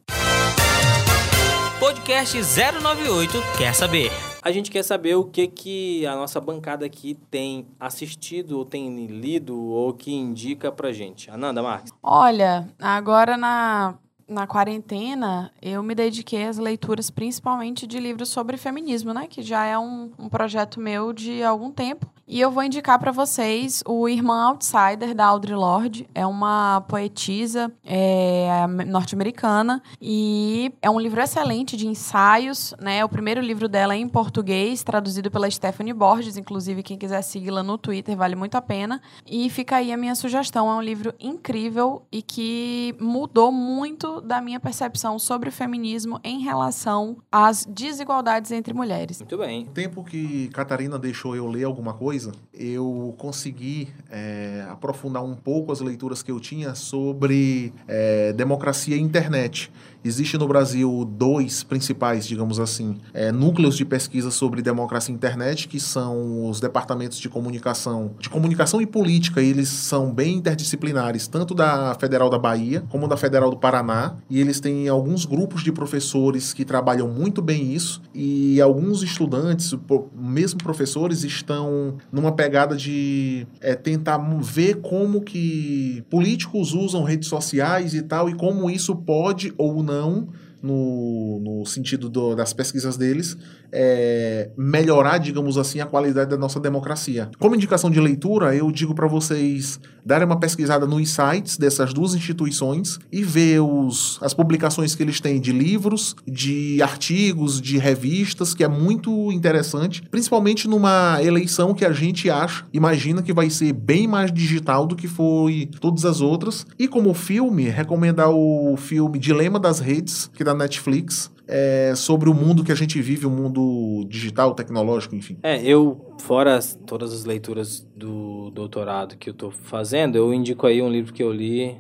Podcast 098 Quer Saber? A gente quer saber o que, que a nossa bancada aqui tem assistido, ou tem lido, ou que indica pra gente. Ananda Marques. Olha, agora na, na quarentena, eu me dediquei às leituras principalmente de livros sobre feminismo, né? Que já é um, um projeto meu de algum tempo. E eu vou indicar para vocês o Irmã Outsider, da Audre Lorde. É uma poetisa é, norte-americana e é um livro excelente de ensaios, né? O primeiro livro dela é em português, traduzido pela Stephanie Borges. Inclusive, quem quiser segui-la no Twitter, vale muito a pena. E fica aí a minha sugestão. É um livro incrível e que mudou muito da minha percepção sobre o feminismo em relação às desigualdades entre mulheres. Muito bem. O tempo que Catarina deixou eu ler alguma coisa, eu consegui é, aprofundar um pouco as leituras que eu tinha sobre é, democracia e internet. Existe no Brasil dois principais, digamos assim, é, núcleos de pesquisa sobre democracia e internet, que são os departamentos de comunicação, de comunicação e política. E eles são bem interdisciplinares, tanto da Federal da Bahia como da Federal do Paraná. E eles têm alguns grupos de professores que trabalham muito bem isso. E alguns estudantes, mesmo professores, estão numa pegada de é, tentar ver como que políticos usam redes sociais e tal, e como isso pode ou não não no, no sentido do, das pesquisas deles, é, melhorar, digamos assim, a qualidade da nossa democracia. Como indicação de leitura, eu digo para vocês darem uma pesquisada nos sites dessas duas instituições e ver os, as publicações que eles têm de livros, de artigos, de revistas, que é muito interessante, principalmente numa eleição que a gente acha, imagina que vai ser bem mais digital do que foi todas as outras. E como filme, recomendar o filme Dilema das Redes, que da Netflix, é, sobre o mundo que a gente vive, o mundo digital, tecnológico, enfim. É, eu, fora as, todas as leituras do doutorado que eu estou fazendo, eu indico aí um livro que eu li,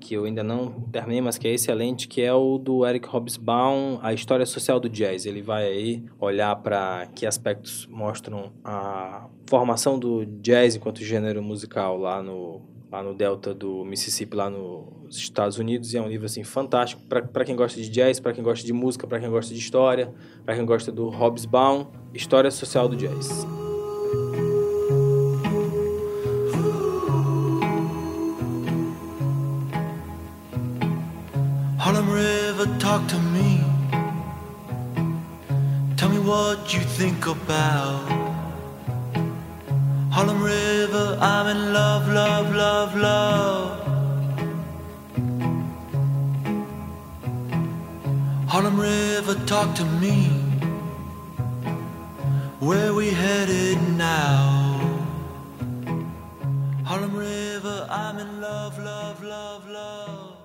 que eu ainda não terminei, mas que é excelente, que é o do Eric Hobsbawm, A História Social do Jazz. Ele vai aí olhar para que aspectos mostram a formação do jazz enquanto gênero musical lá no lá no delta do Mississippi, lá nos Estados Unidos, e é um livro assim fantástico para quem gosta de jazz, para quem gosta de música, para quem gosta de história, para quem gosta do Hobsbawm, História Social do Jazz. Harlem River, talk to me. Tell me what you think about Harlem River, I'm in love, love, love, love. Harlem River, talk to me. Where we headed now? Harlem River, I'm in love, love, love, love.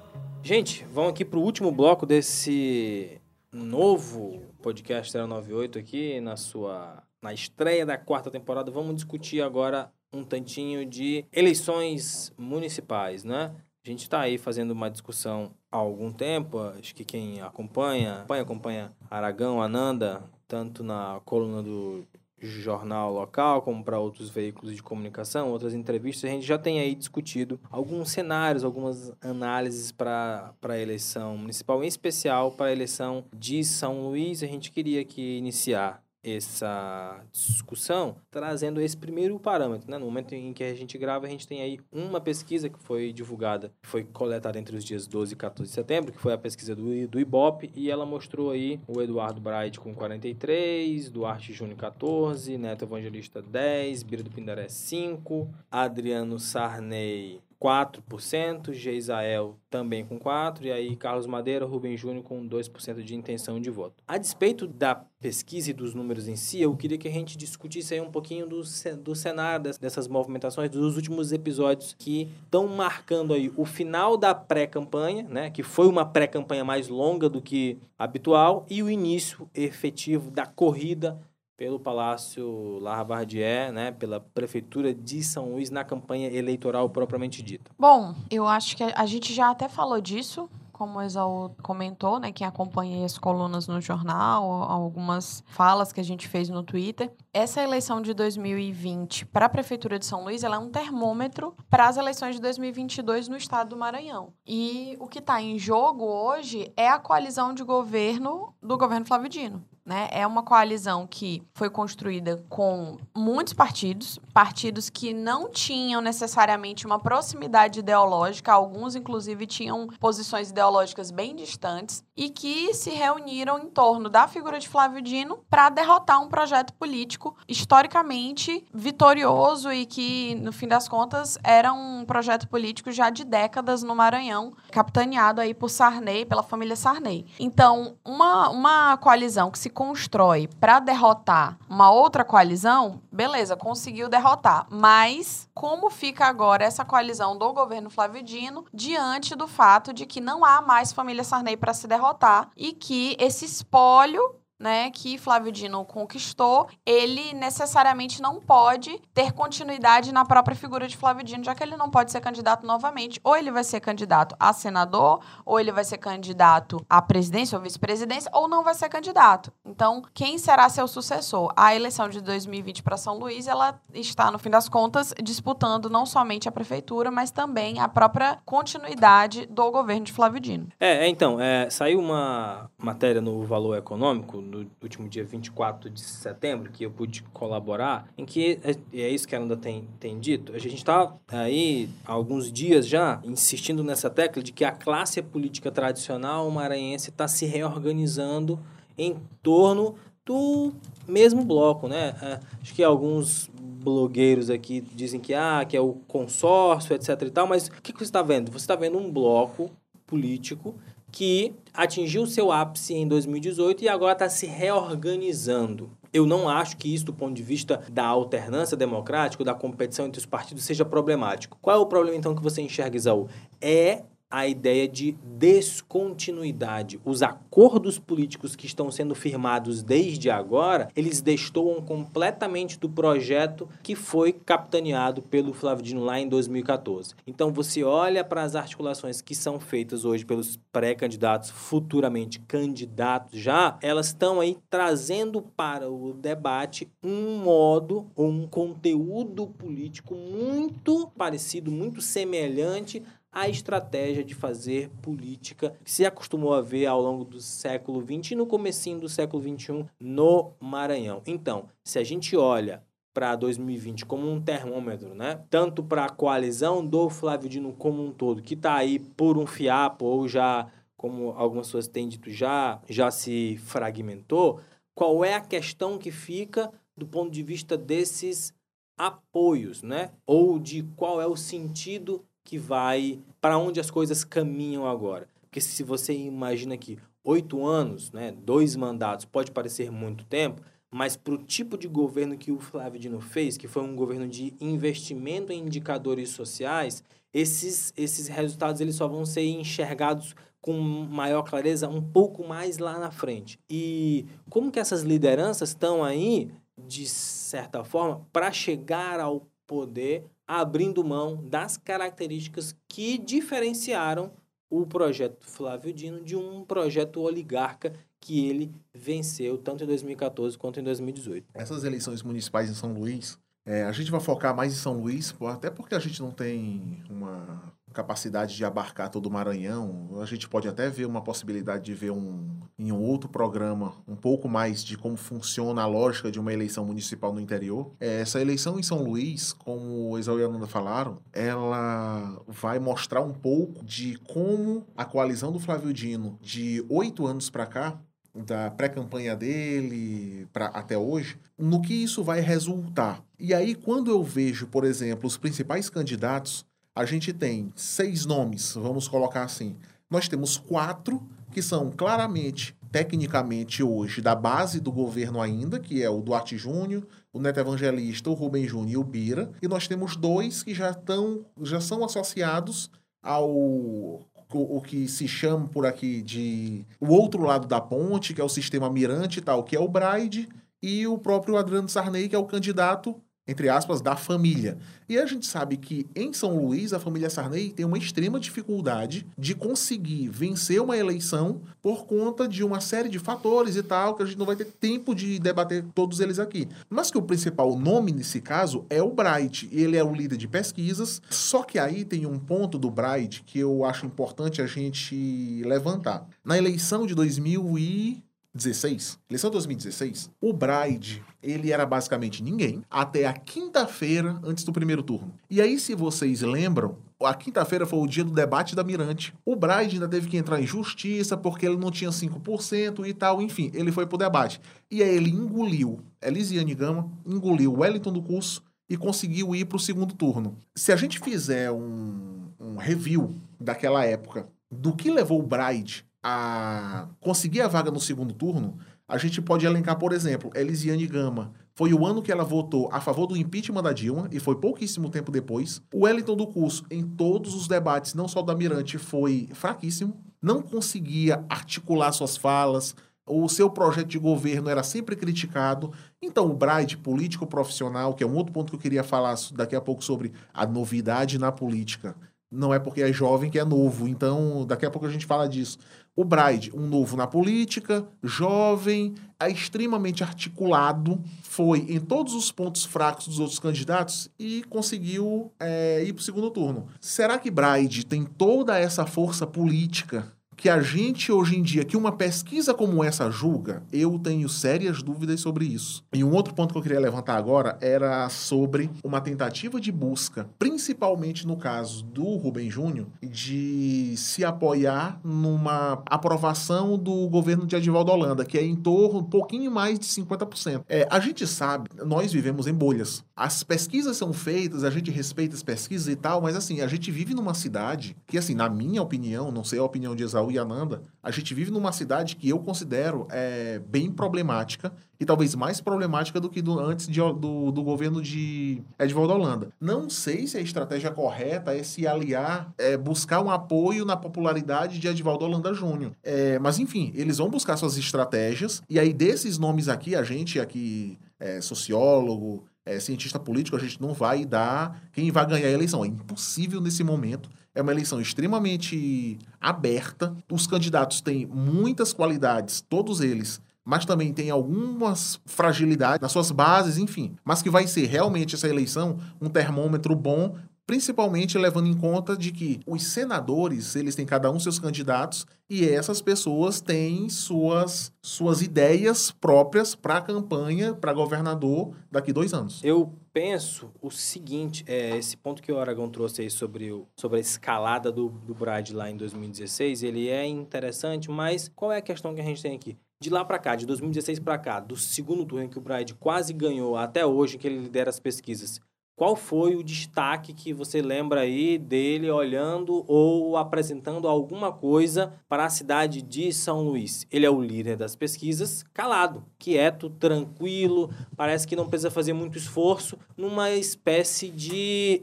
Gente, vamos aqui para o último bloco desse novo podcast 098 aqui na sua na estreia da quarta temporada, vamos discutir agora um tantinho de eleições municipais, né? A gente está aí fazendo uma discussão há algum tempo, acho que quem acompanha, acompanha, acompanha Aragão, Ananda, tanto na coluna do jornal local, como para outros veículos de comunicação, outras entrevistas, a gente já tem aí discutido alguns cenários, algumas análises para a eleição municipal, em especial para a eleição de São Luís. A gente queria aqui iniciar essa discussão trazendo esse primeiro parâmetro, né? No momento em que a gente grava, a gente tem aí uma pesquisa que foi divulgada, foi coletada entre os dias 12 e 14 de setembro, que foi a pesquisa do, do Ibope, e ela mostrou aí o Eduardo Braide com 43, Duarte Júnior 14, Neto Evangelista 10, Bira do Pindaré 5, Adriano Sarney 4%, Geisael também com 4%, e aí Carlos Madeira, Rubem Júnior com 2% de intenção de voto. A despeito da pesquisa e dos números em si, eu queria que a gente discutisse aí um pouquinho do, do cenário dessas movimentações, dos últimos episódios que estão marcando aí o final da pré-campanha, né, que foi uma pré-campanha mais longa do que habitual, e o início efetivo da corrida pelo Palácio Larabardier, né, pela Prefeitura de São Luís na campanha eleitoral propriamente dita? Bom, eu acho que a gente já até falou disso, como o Exaú comentou, né, quem acompanha as colunas no jornal, algumas falas que a gente fez no Twitter. Essa eleição de 2020 para a Prefeitura de São Luís ela é um termômetro para as eleições de 2022 no estado do Maranhão. E o que está em jogo hoje é a coalizão de governo do governo Flávio Dino. Né? É uma coalizão que foi construída com muitos partidos, partidos que não tinham necessariamente uma proximidade ideológica, alguns inclusive tinham posições ideológicas bem distantes e que se reuniram em torno da figura de Flávio Dino para derrotar um projeto político historicamente vitorioso e que no fim das contas era um projeto político já de décadas no Maranhão, capitaneado aí por Sarney, pela família Sarney. Então, uma, uma coalizão que se constrói para derrotar uma outra coalizão, beleza, conseguiu derrotar. Mas como fica agora essa coalizão do governo Flávio Dino diante do fato de que não há mais família Sarney para se derrotar e que esse espólio né, que Flávio Dino conquistou, ele necessariamente não pode ter continuidade na própria figura de Flávio Dino, já que ele não pode ser candidato novamente. Ou ele vai ser candidato a senador, ou ele vai ser candidato à presidência ou vice-presidência, ou não vai ser candidato. Então, quem será seu sucessor? A eleição de 2020 para São Luís, ela está, no fim das contas, disputando não somente a prefeitura, mas também a própria continuidade do governo de Flávio Dino. É, então, é, saiu uma matéria no Valor Econômico no último dia 24 de setembro, que eu pude colaborar, em que, é, é isso que a Ana tem, tem dito, a gente está aí há alguns dias já insistindo nessa tecla de que a classe política tradicional maranhense está se reorganizando em torno do mesmo bloco, né? É, acho que alguns blogueiros aqui dizem que, ah, que é o consórcio, etc e tal, mas o que, que você está vendo? Você está vendo um bloco político que atingiu seu ápice em 2018 e agora está se reorganizando. Eu não acho que isso, do ponto de vista da alternância democrática, da competição entre os partidos, seja problemático. Qual é o problema, então, que você enxerga, Isaú? É a ideia de descontinuidade. Os acordos políticos que estão sendo firmados desde agora, eles destoam completamente do projeto que foi capitaneado pelo Flávio Dino lá em 2014. Então você olha para as articulações que são feitas hoje pelos pré-candidatos, futuramente candidatos já, elas estão aí trazendo para o debate um modo, um conteúdo político muito parecido, muito semelhante a estratégia de fazer política que se acostumou a ver ao longo do século XX e no comecinho do século XXI no Maranhão. Então, se a gente olha para 2020 como um termômetro, né? Tanto para a coalizão do Flávio Dino como um todo, que está aí por um fiapo ou já, como algumas pessoas têm dito, já, já se fragmentou, qual é a questão que fica do ponto de vista desses apoios, né? Ou de qual é o sentido que vai para onde as coisas caminham agora. Porque se você imagina que oito anos, né, dois mandatos, pode parecer muito tempo, mas para o tipo de governo que o Flávio Dino fez, que foi um governo de investimento em indicadores sociais, esses, esses resultados eles só vão ser enxergados com maior clareza um pouco mais lá na frente. E como que essas lideranças estão aí, de certa forma, para chegar ao poder abrindo mão das características que diferenciaram o projeto Flávio Dino de um projeto oligarca que ele venceu tanto em 2014 quanto em 2018. Essas eleições municipais em São Luís, é, a gente vai focar mais em São Luís, até porque a gente não tem uma capacidade de abarcar todo o Maranhão. A gente pode até ver uma possibilidade de ver um, em um outro programa um pouco mais de como funciona a lógica de uma eleição municipal no interior. É, essa eleição em São Luís, como o Exaú e a Nanda falaram, ela vai mostrar um pouco de como a coalizão do Flávio Dino de oito anos para cá da pré-campanha dele para até hoje, no que isso vai resultar. E aí, quando eu vejo, por exemplo, os principais candidatos a gente tem seis nomes, vamos colocar assim. Nós temos quatro que são claramente, tecnicamente hoje, da base do governo ainda, que é o Duarte Júnior, o Neto Evangelista, o Rubem Júnior e o Bira. E nós temos dois que já, estão, já são associados ao o que se chama por aqui de o outro lado da ponte, que é o sistema mirante e tal, que é o Braide, e o próprio Adriano Sarney, que é o candidato entre aspas, da família. E a gente sabe que em São Luís, a família Sarney tem uma extrema dificuldade de conseguir vencer uma eleição por conta de uma série de fatores e tal, que a gente não vai ter tempo de debater todos eles aqui. Mas que o principal nome nesse caso é o Bright. Ele é o líder de pesquisas, só que aí tem um ponto do Bright que eu acho importante a gente levantar. Na eleição de 2000 e 16, eleição 2016, o Bride, ele era basicamente ninguém até a quinta-feira antes do primeiro turno. E aí, se vocês lembram, a quinta-feira foi o dia do debate da Mirante. O Bride ainda teve que entrar em justiça porque ele não tinha 5% e tal, enfim, ele foi pro debate. E aí ele engoliu Elisiane Gama, engoliu Wellington do Curso e conseguiu ir pro segundo turno. Se a gente fizer um, um review daquela época do que levou o Bride a conseguir a vaga no segundo turno, a gente pode elencar, por exemplo, Elisiane Gama. Foi o ano que ela votou a favor do impeachment da Dilma, e foi pouquíssimo tempo depois. O Wellington do Curso, em todos os debates, não só da Mirante, foi fraquíssimo. Não conseguia articular suas falas, o seu projeto de governo era sempre criticado. Então, o Bright, político profissional, que é um outro ponto que eu queria falar daqui a pouco sobre a novidade na política. Não é porque é jovem que é novo, então daqui a pouco a gente fala disso. O Bride, um novo na política, jovem, é extremamente articulado, foi em todos os pontos fracos dos outros candidatos e conseguiu é, ir para o segundo turno. Será que Bride tem toda essa força política que a gente hoje em dia, que uma pesquisa como essa julga, eu tenho sérias dúvidas sobre isso. E um outro ponto que eu queria levantar agora era sobre uma tentativa de busca, principalmente no caso do Rubem Júnior, de se apoiar numa aprovação do governo de Edivaldo Holanda, que é em torno um pouquinho mais de 50%. É, a gente sabe, nós vivemos em bolhas. As pesquisas são feitas, a gente respeita as pesquisas e tal, mas assim, a gente vive numa cidade que, assim, na minha opinião, não sei a opinião de Exaú e Ananda, a gente vive numa cidade que eu considero é, bem problemática e talvez mais problemática do que do, antes de, do, do governo de Edvaldo Holanda. Não sei se a estratégia correta é se aliar, é, buscar um apoio na popularidade de Edvaldo Holanda Júnior. É, mas enfim, eles vão buscar suas estratégias e aí desses nomes aqui, a gente aqui, é, sociólogo, é, cientista político, a gente não vai dar quem vai ganhar a eleição. É impossível nesse momento é uma eleição extremamente aberta. Os candidatos têm muitas qualidades, todos eles, mas também tem algumas fragilidades nas suas bases, enfim. Mas que vai ser realmente essa eleição um termômetro bom principalmente levando em conta de que os senadores, eles têm cada um seus candidatos e essas pessoas têm suas, suas ideias próprias para a campanha para governador daqui dois anos. Eu penso o seguinte, é, esse ponto que o Aragão trouxe aí sobre, o, sobre a escalada do, do Brad lá em 2016, ele é interessante, mas qual é a questão que a gente tem aqui? De lá para cá, de 2016 para cá, do segundo turno que o Brad quase ganhou até hoje, que ele lidera as pesquisas, qual foi o destaque que você lembra aí dele olhando ou apresentando alguma coisa para a cidade de São Luís? Ele é o líder das pesquisas, calado, quieto, tranquilo, parece que não precisa fazer muito esforço, numa espécie de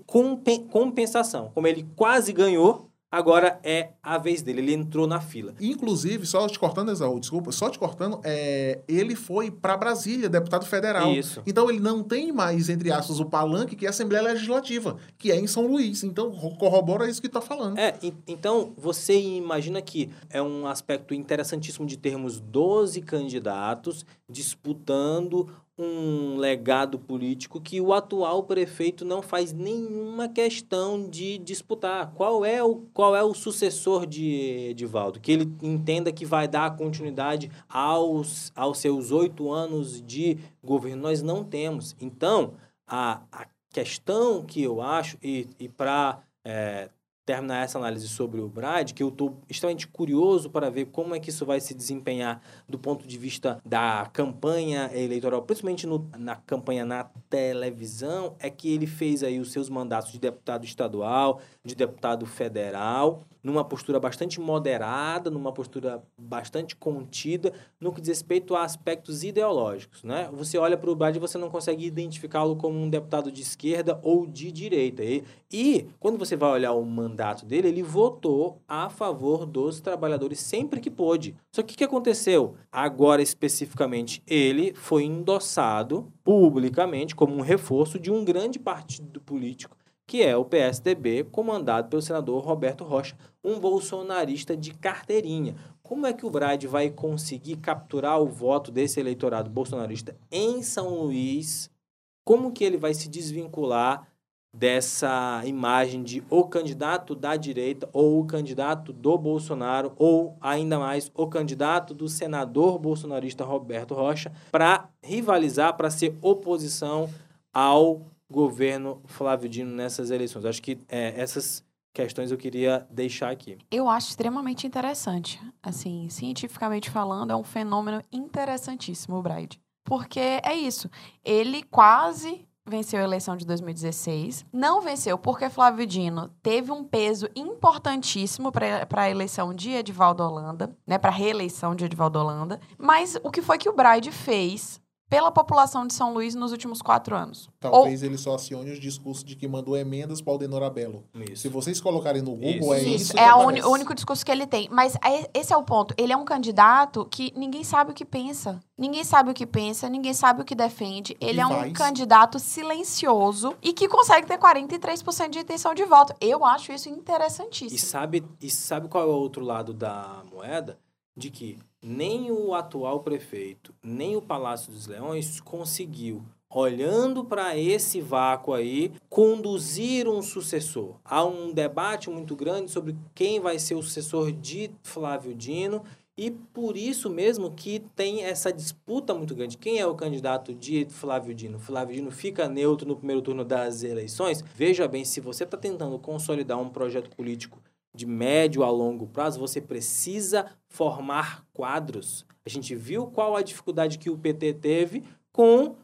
compensação. Como ele quase ganhou, Agora é a vez dele, ele entrou na fila. Inclusive, só te cortando, Exaú, desculpa, só te cortando, é, ele foi para Brasília, deputado federal. Isso. Então ele não tem mais, entre aspas, o palanque, que é a Assembleia Legislativa, que é em São Luís. Então corrobora isso que está falando. É, então você imagina que é um aspecto interessantíssimo de termos 12 candidatos disputando um legado político que o atual prefeito não faz nenhuma questão de disputar. Qual é o, qual é o sucessor de Edivaldo? Que ele entenda que vai dar continuidade aos, aos seus oito anos de governo. Nós não temos. Então, a, a questão que eu acho, e, e para é, terminar essa análise sobre o Brad, que eu estou extremamente curioso para ver como é que isso vai se desempenhar do ponto de vista da campanha eleitoral, principalmente no, na campanha na televisão, é que ele fez aí os seus mandatos de deputado estadual, de deputado federal, numa postura bastante moderada, numa postura bastante contida, no que diz respeito a aspectos ideológicos, né? Você olha para o Brad e você não consegue identificá-lo como um deputado de esquerda ou de direita. E, e quando você vai olhar o mandato dele, ele votou a favor dos trabalhadores sempre que pôde. Só que o que aconteceu? Agora, especificamente, ele foi endossado publicamente como um reforço de um grande partido político que é o PSDB, comandado pelo senador Roberto Rocha, um bolsonarista de carteirinha. Como é que o Brad vai conseguir capturar o voto desse eleitorado bolsonarista em São Luís? Como que ele vai se desvincular dessa imagem de o candidato da direita ou o candidato do Bolsonaro ou ainda mais o candidato do senador bolsonarista Roberto Rocha para rivalizar, para ser oposição ao governo Flávio Dino nessas eleições. Acho que é, essas questões eu queria deixar aqui. Eu acho extremamente interessante. Assim, cientificamente falando, é um fenômeno interessantíssimo, o Bride. Porque é isso. Ele quase venceu a eleição de 2016. Não venceu porque Flávio Dino teve um peso importantíssimo para a eleição de Edivaldo Holanda, né, para a reeleição de Edivaldo Holanda. Mas o que foi que o Bride fez pela população de São Luís nos últimos quatro anos. Talvez Ou... ele só acione os discursos de que mandou emendas para o Denorabelo. Se vocês colocarem no Google, isso. é isso. isso é o único discurso que ele tem. Mas é, esse é o ponto. Ele é um candidato que ninguém sabe o que pensa. Ninguém sabe o que pensa, ninguém sabe o que defende. Ele e é um candidato silencioso e que consegue ter 43% de intenção de voto. Eu acho isso interessantíssimo. E sabe, e sabe qual é o outro lado da moeda? De que nem o atual prefeito, nem o Palácio dos Leões conseguiu, olhando para esse vácuo aí, conduzir um sucessor. Há um debate muito grande sobre quem vai ser o sucessor de Flávio Dino e por isso mesmo que tem essa disputa muito grande. Quem é o candidato de Flávio Dino? Flávio Dino fica neutro no primeiro turno das eleições? Veja bem, se você está tentando consolidar um projeto político de médio a longo prazo, você precisa formar quadros. A gente viu qual a dificuldade que o PT teve com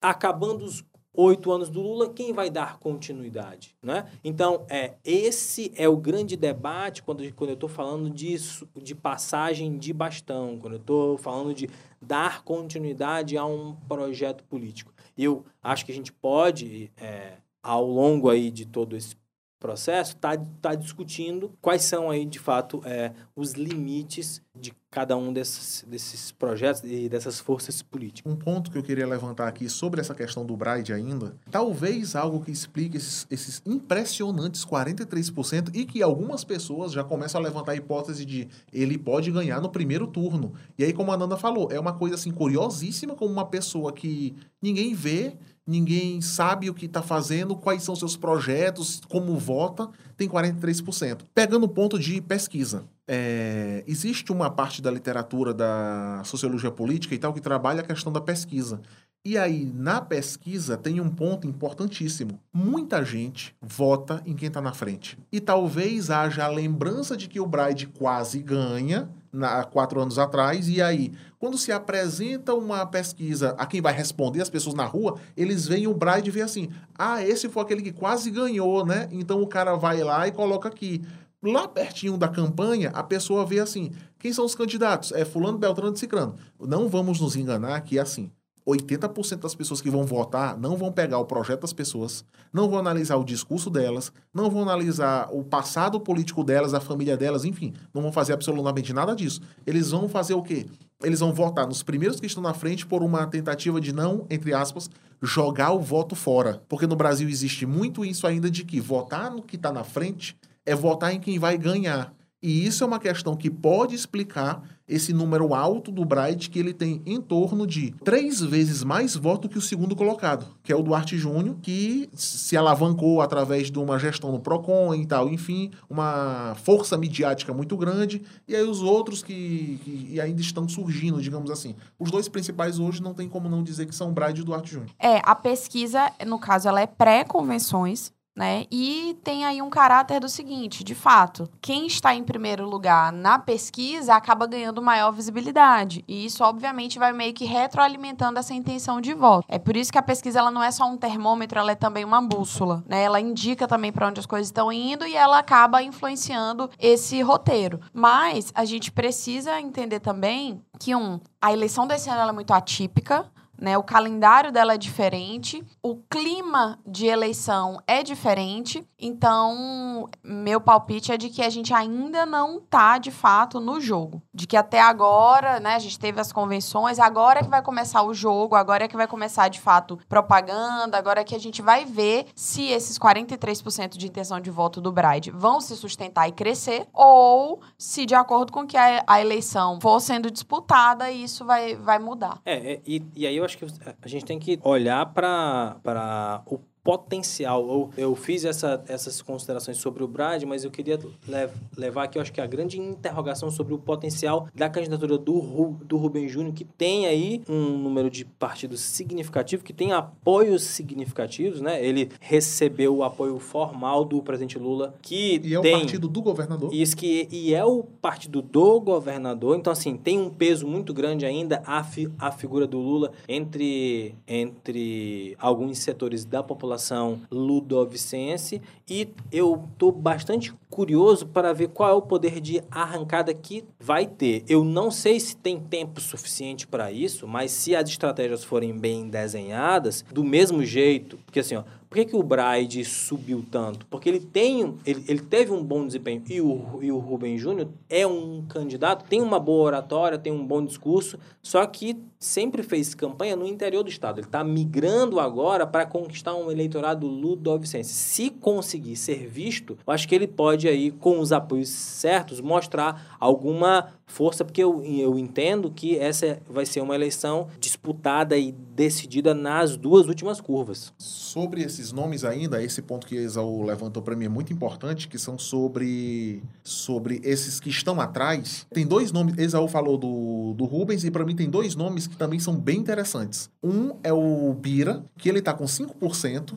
acabando os oito anos do Lula, quem vai dar continuidade, né? Então, é, esse é o grande debate quando, quando eu estou falando disso, de passagem de bastão, quando eu estou falando de dar continuidade a um projeto político. Eu acho que a gente pode, é, ao longo aí de todo esse processo está tá discutindo quais são aí de fato é, os limites de cada um desses, desses projetos e dessas forças políticas. Um ponto que eu queria levantar aqui sobre essa questão do Braide ainda, talvez algo que explique esses, esses impressionantes 43% e que algumas pessoas já começam a levantar a hipótese de ele pode ganhar no primeiro turno. E aí, como a Nanda falou, é uma coisa assim curiosíssima como uma pessoa que ninguém vê ninguém sabe o que está fazendo, quais são seus projetos, como vota, tem 43%. Pegando o ponto de pesquisa, é, existe uma parte da literatura da sociologia política e tal que trabalha a questão da pesquisa. E aí, na pesquisa, tem um ponto importantíssimo. Muita gente vota em quem está na frente. E talvez haja a lembrança de que o Bride quase ganha, há quatro anos atrás, e aí, quando se apresenta uma pesquisa a quem vai responder as pessoas na rua, eles veem o Bride e vê assim: ah, esse foi aquele que quase ganhou, né? Então o cara vai lá e coloca aqui. Lá pertinho da campanha, a pessoa vê assim: quem são os candidatos? É Fulano, Beltrano e Cicrano. Não vamos nos enganar que assim. 80% das pessoas que vão votar não vão pegar o projeto das pessoas, não vão analisar o discurso delas, não vão analisar o passado político delas, a família delas, enfim, não vão fazer absolutamente nada disso. Eles vão fazer o quê? Eles vão votar nos primeiros que estão na frente por uma tentativa de não, entre aspas, jogar o voto fora. Porque no Brasil existe muito isso ainda de que votar no que está na frente é votar em quem vai ganhar. E isso é uma questão que pode explicar esse número alto do Bright, que ele tem em torno de três vezes mais voto que o segundo colocado, que é o Duarte Júnior, que se alavancou através de uma gestão no PROCON e tal, enfim, uma força midiática muito grande, e aí os outros que, que ainda estão surgindo, digamos assim. Os dois principais hoje não tem como não dizer que são Bright e Duarte Júnior. É, a pesquisa, no caso, ela é pré-convenções, né? E tem aí um caráter do seguinte, de fato, quem está em primeiro lugar na pesquisa acaba ganhando maior visibilidade. E isso, obviamente, vai meio que retroalimentando essa intenção de voto. É por isso que a pesquisa ela não é só um termômetro, ela é também uma bússola, né? Ela indica também para onde as coisas estão indo e ela acaba influenciando esse roteiro. Mas a gente precisa entender também que um, a eleição desse ano é muito atípica, né? O calendário dela é diferente, o clima de eleição é diferente. Então, meu palpite é de que a gente ainda não tá de fato no jogo, de que até agora, né, a gente teve as convenções, agora é que vai começar o jogo, agora é que vai começar de fato propaganda, agora é que a gente vai ver se esses 43% de intenção de voto do Bride vão se sustentar e crescer ou se de acordo com que a, a eleição for sendo disputada, isso vai, vai mudar. É, é, e, e aí eu acho que a gente tem que olhar para o potencial. Eu, eu fiz essa, essas considerações sobre o Brad, mas eu queria lev levar aqui, eu acho que a grande interrogação sobre o potencial da candidatura do, Ru do Rubem Júnior, que tem aí um número de partidos significativo, que tem apoios significativos, né? Ele recebeu o apoio formal do presidente Lula, que e é tem... o partido do governador. Isso que e é o partido do governador. Então assim, tem um peso muito grande ainda a, fi a figura do Lula entre entre alguns setores da população população ludovicense e eu estou bastante curioso para ver qual é o poder de arrancada que vai ter. Eu não sei se tem tempo suficiente para isso, mas se as estratégias forem bem desenhadas, do mesmo jeito, porque assim, ó, por que, que o Bride subiu tanto? Porque ele tem, ele, ele teve um bom desempenho e o, e o Rubem Júnior é um candidato, tem uma boa oratória, tem um bom discurso, só que sempre fez campanha no interior do estado. Ele está migrando agora para conquistar um eleitorado ludovicense. Se conseguir ser visto, eu acho que ele pode aí, com os apoios certos, mostrar alguma força, porque eu, eu entendo que essa vai ser uma eleição disputada e decidida nas duas últimas curvas. Sobre esses nomes ainda, esse ponto que Exaú levantou para mim é muito importante, que são sobre, sobre esses que estão atrás. Tem dois nomes, Exaú falou do, do Rubens, e para mim tem dois nomes que também são bem interessantes. Um é o Bira, que ele está com 5%,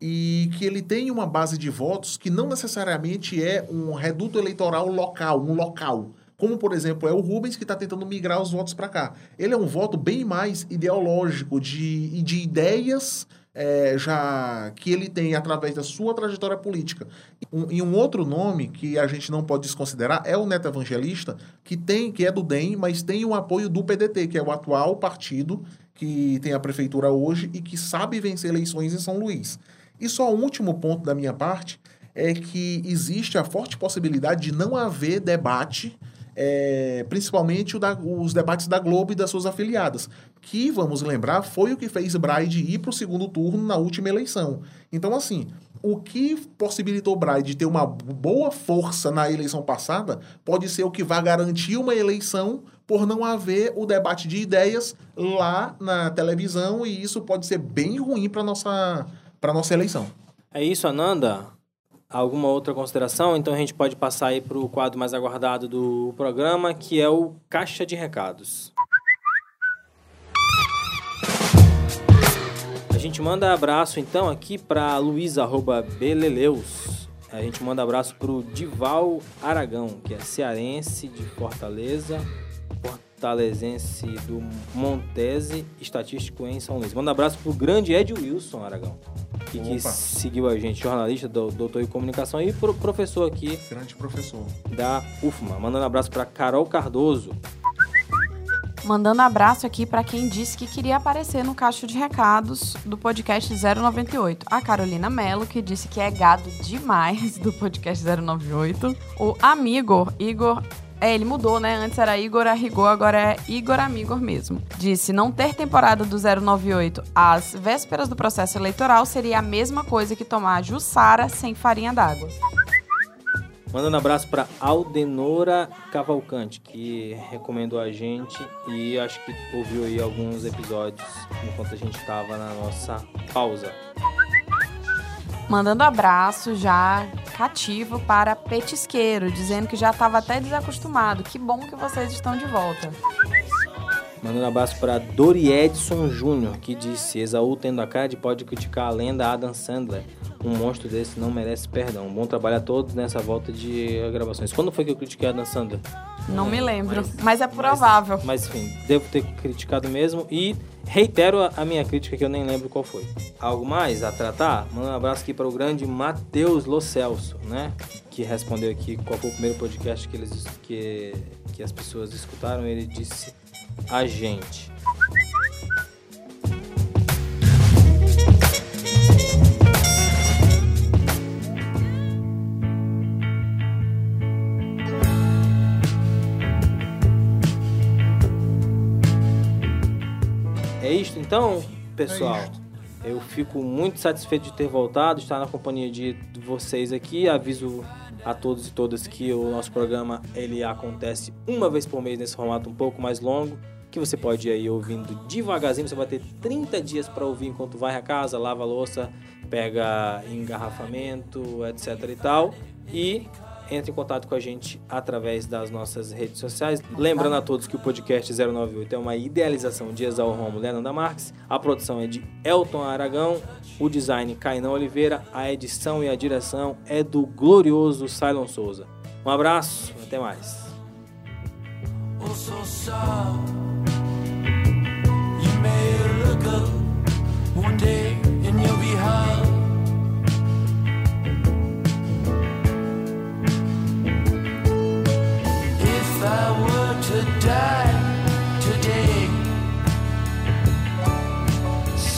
e que ele tem uma base de votos que não necessariamente é um reduto eleitoral local, um local. Como, por exemplo, é o Rubens que está tentando migrar os votos para cá. Ele é um voto bem mais ideológico, de, de ideias é, já que ele tem através da sua trajetória política. Um, e um outro nome que a gente não pode desconsiderar é o Neto Evangelista, que tem que é do DEM, mas tem o apoio do PDT, que é o atual partido que tem a prefeitura hoje e que sabe vencer eleições em São Luís. E só um último ponto da minha parte é que existe a forte possibilidade de não haver debate é, principalmente da, os debates da Globo e das suas afiliadas, que, vamos lembrar, foi o que fez Bride ir para o segundo turno na última eleição. Então, assim, o que possibilitou Bride ter uma boa força na eleição passada pode ser o que vai garantir uma eleição por não haver o debate de ideias lá na televisão e isso pode ser bem ruim para nossa para nossa eleição. É isso, Ananda. Alguma outra consideração? Então a gente pode passar aí para o quadro mais aguardado do programa, que é o Caixa de Recados. A gente manda abraço então aqui para luiz@beleleus. A gente manda abraço para o Dival Aragão, que é cearense de Fortaleza, fortalezense do Montese, estatístico em São Luís. Manda abraço para o grande Ed Wilson Aragão que, que seguiu a gente, jornalista, do, doutor em comunicação e pro, professor aqui. Grande professor. Da UFMA. Mandando abraço para Carol Cardoso. Mandando abraço aqui para quem disse que queria aparecer no caixa de recados do podcast 098. A Carolina Mello, que disse que é gado demais do podcast 098. O amigo Igor é, ele mudou, né? Antes era Igor Arrigou, agora é Igor Amigor mesmo. Disse: não ter temporada do 098 às vésperas do processo eleitoral seria a mesma coisa que tomar Jussara sem farinha d'água. Mandando abraço para Aldenora Cavalcante, que recomendou a gente e acho que ouviu aí alguns episódios enquanto a gente estava na nossa pausa mandando abraço já cativo para Petisqueiro, dizendo que já estava até desacostumado. Que bom que vocês estão de volta. Mandando abraço para Dori Edson Júnior, que disse: Exaú tendo a cara de pode criticar a lenda Adam Sandler. Um monstro desse não merece perdão. Bom trabalho a todos nessa volta de gravações. Quando foi que eu critiquei a Dan Sandler? Não me lembro, Mas- mas, é provável. Mas enfim, devo ter criticado mesmo e reitero a- minha crítica que eu nem lembro qual foi. Algo mais a tratar? Manda um abraço aqui para o grande Matheus Lo Celso, né? Que respondeu aqui qual foi o primeiro podcast que, eles, que, que as pessoas escutaram. Ele disse a gente. Então, pessoal. Eu fico muito satisfeito de ter voltado, estar na companhia de vocês aqui. Aviso a todos e todas que o nosso programa ele acontece uma vez por mês nesse formato um pouco mais longo, que você pode ir aí ouvindo devagarzinho. Você vai ter 30 dias para ouvir enquanto vai à casa, lava a louça, pega engarrafamento, etc e tal. E entre em contato com a gente através das nossas redes sociais. Lembrando a todos que o podcast 098 é uma idealização de Exaú Romo Leonardo Marques. A produção é de Elton Aragão, o design Cainão Oliveira, a edição e a direção é do glorioso Cylon Souza. Um abraço, até mais. one day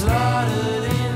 slaughtered in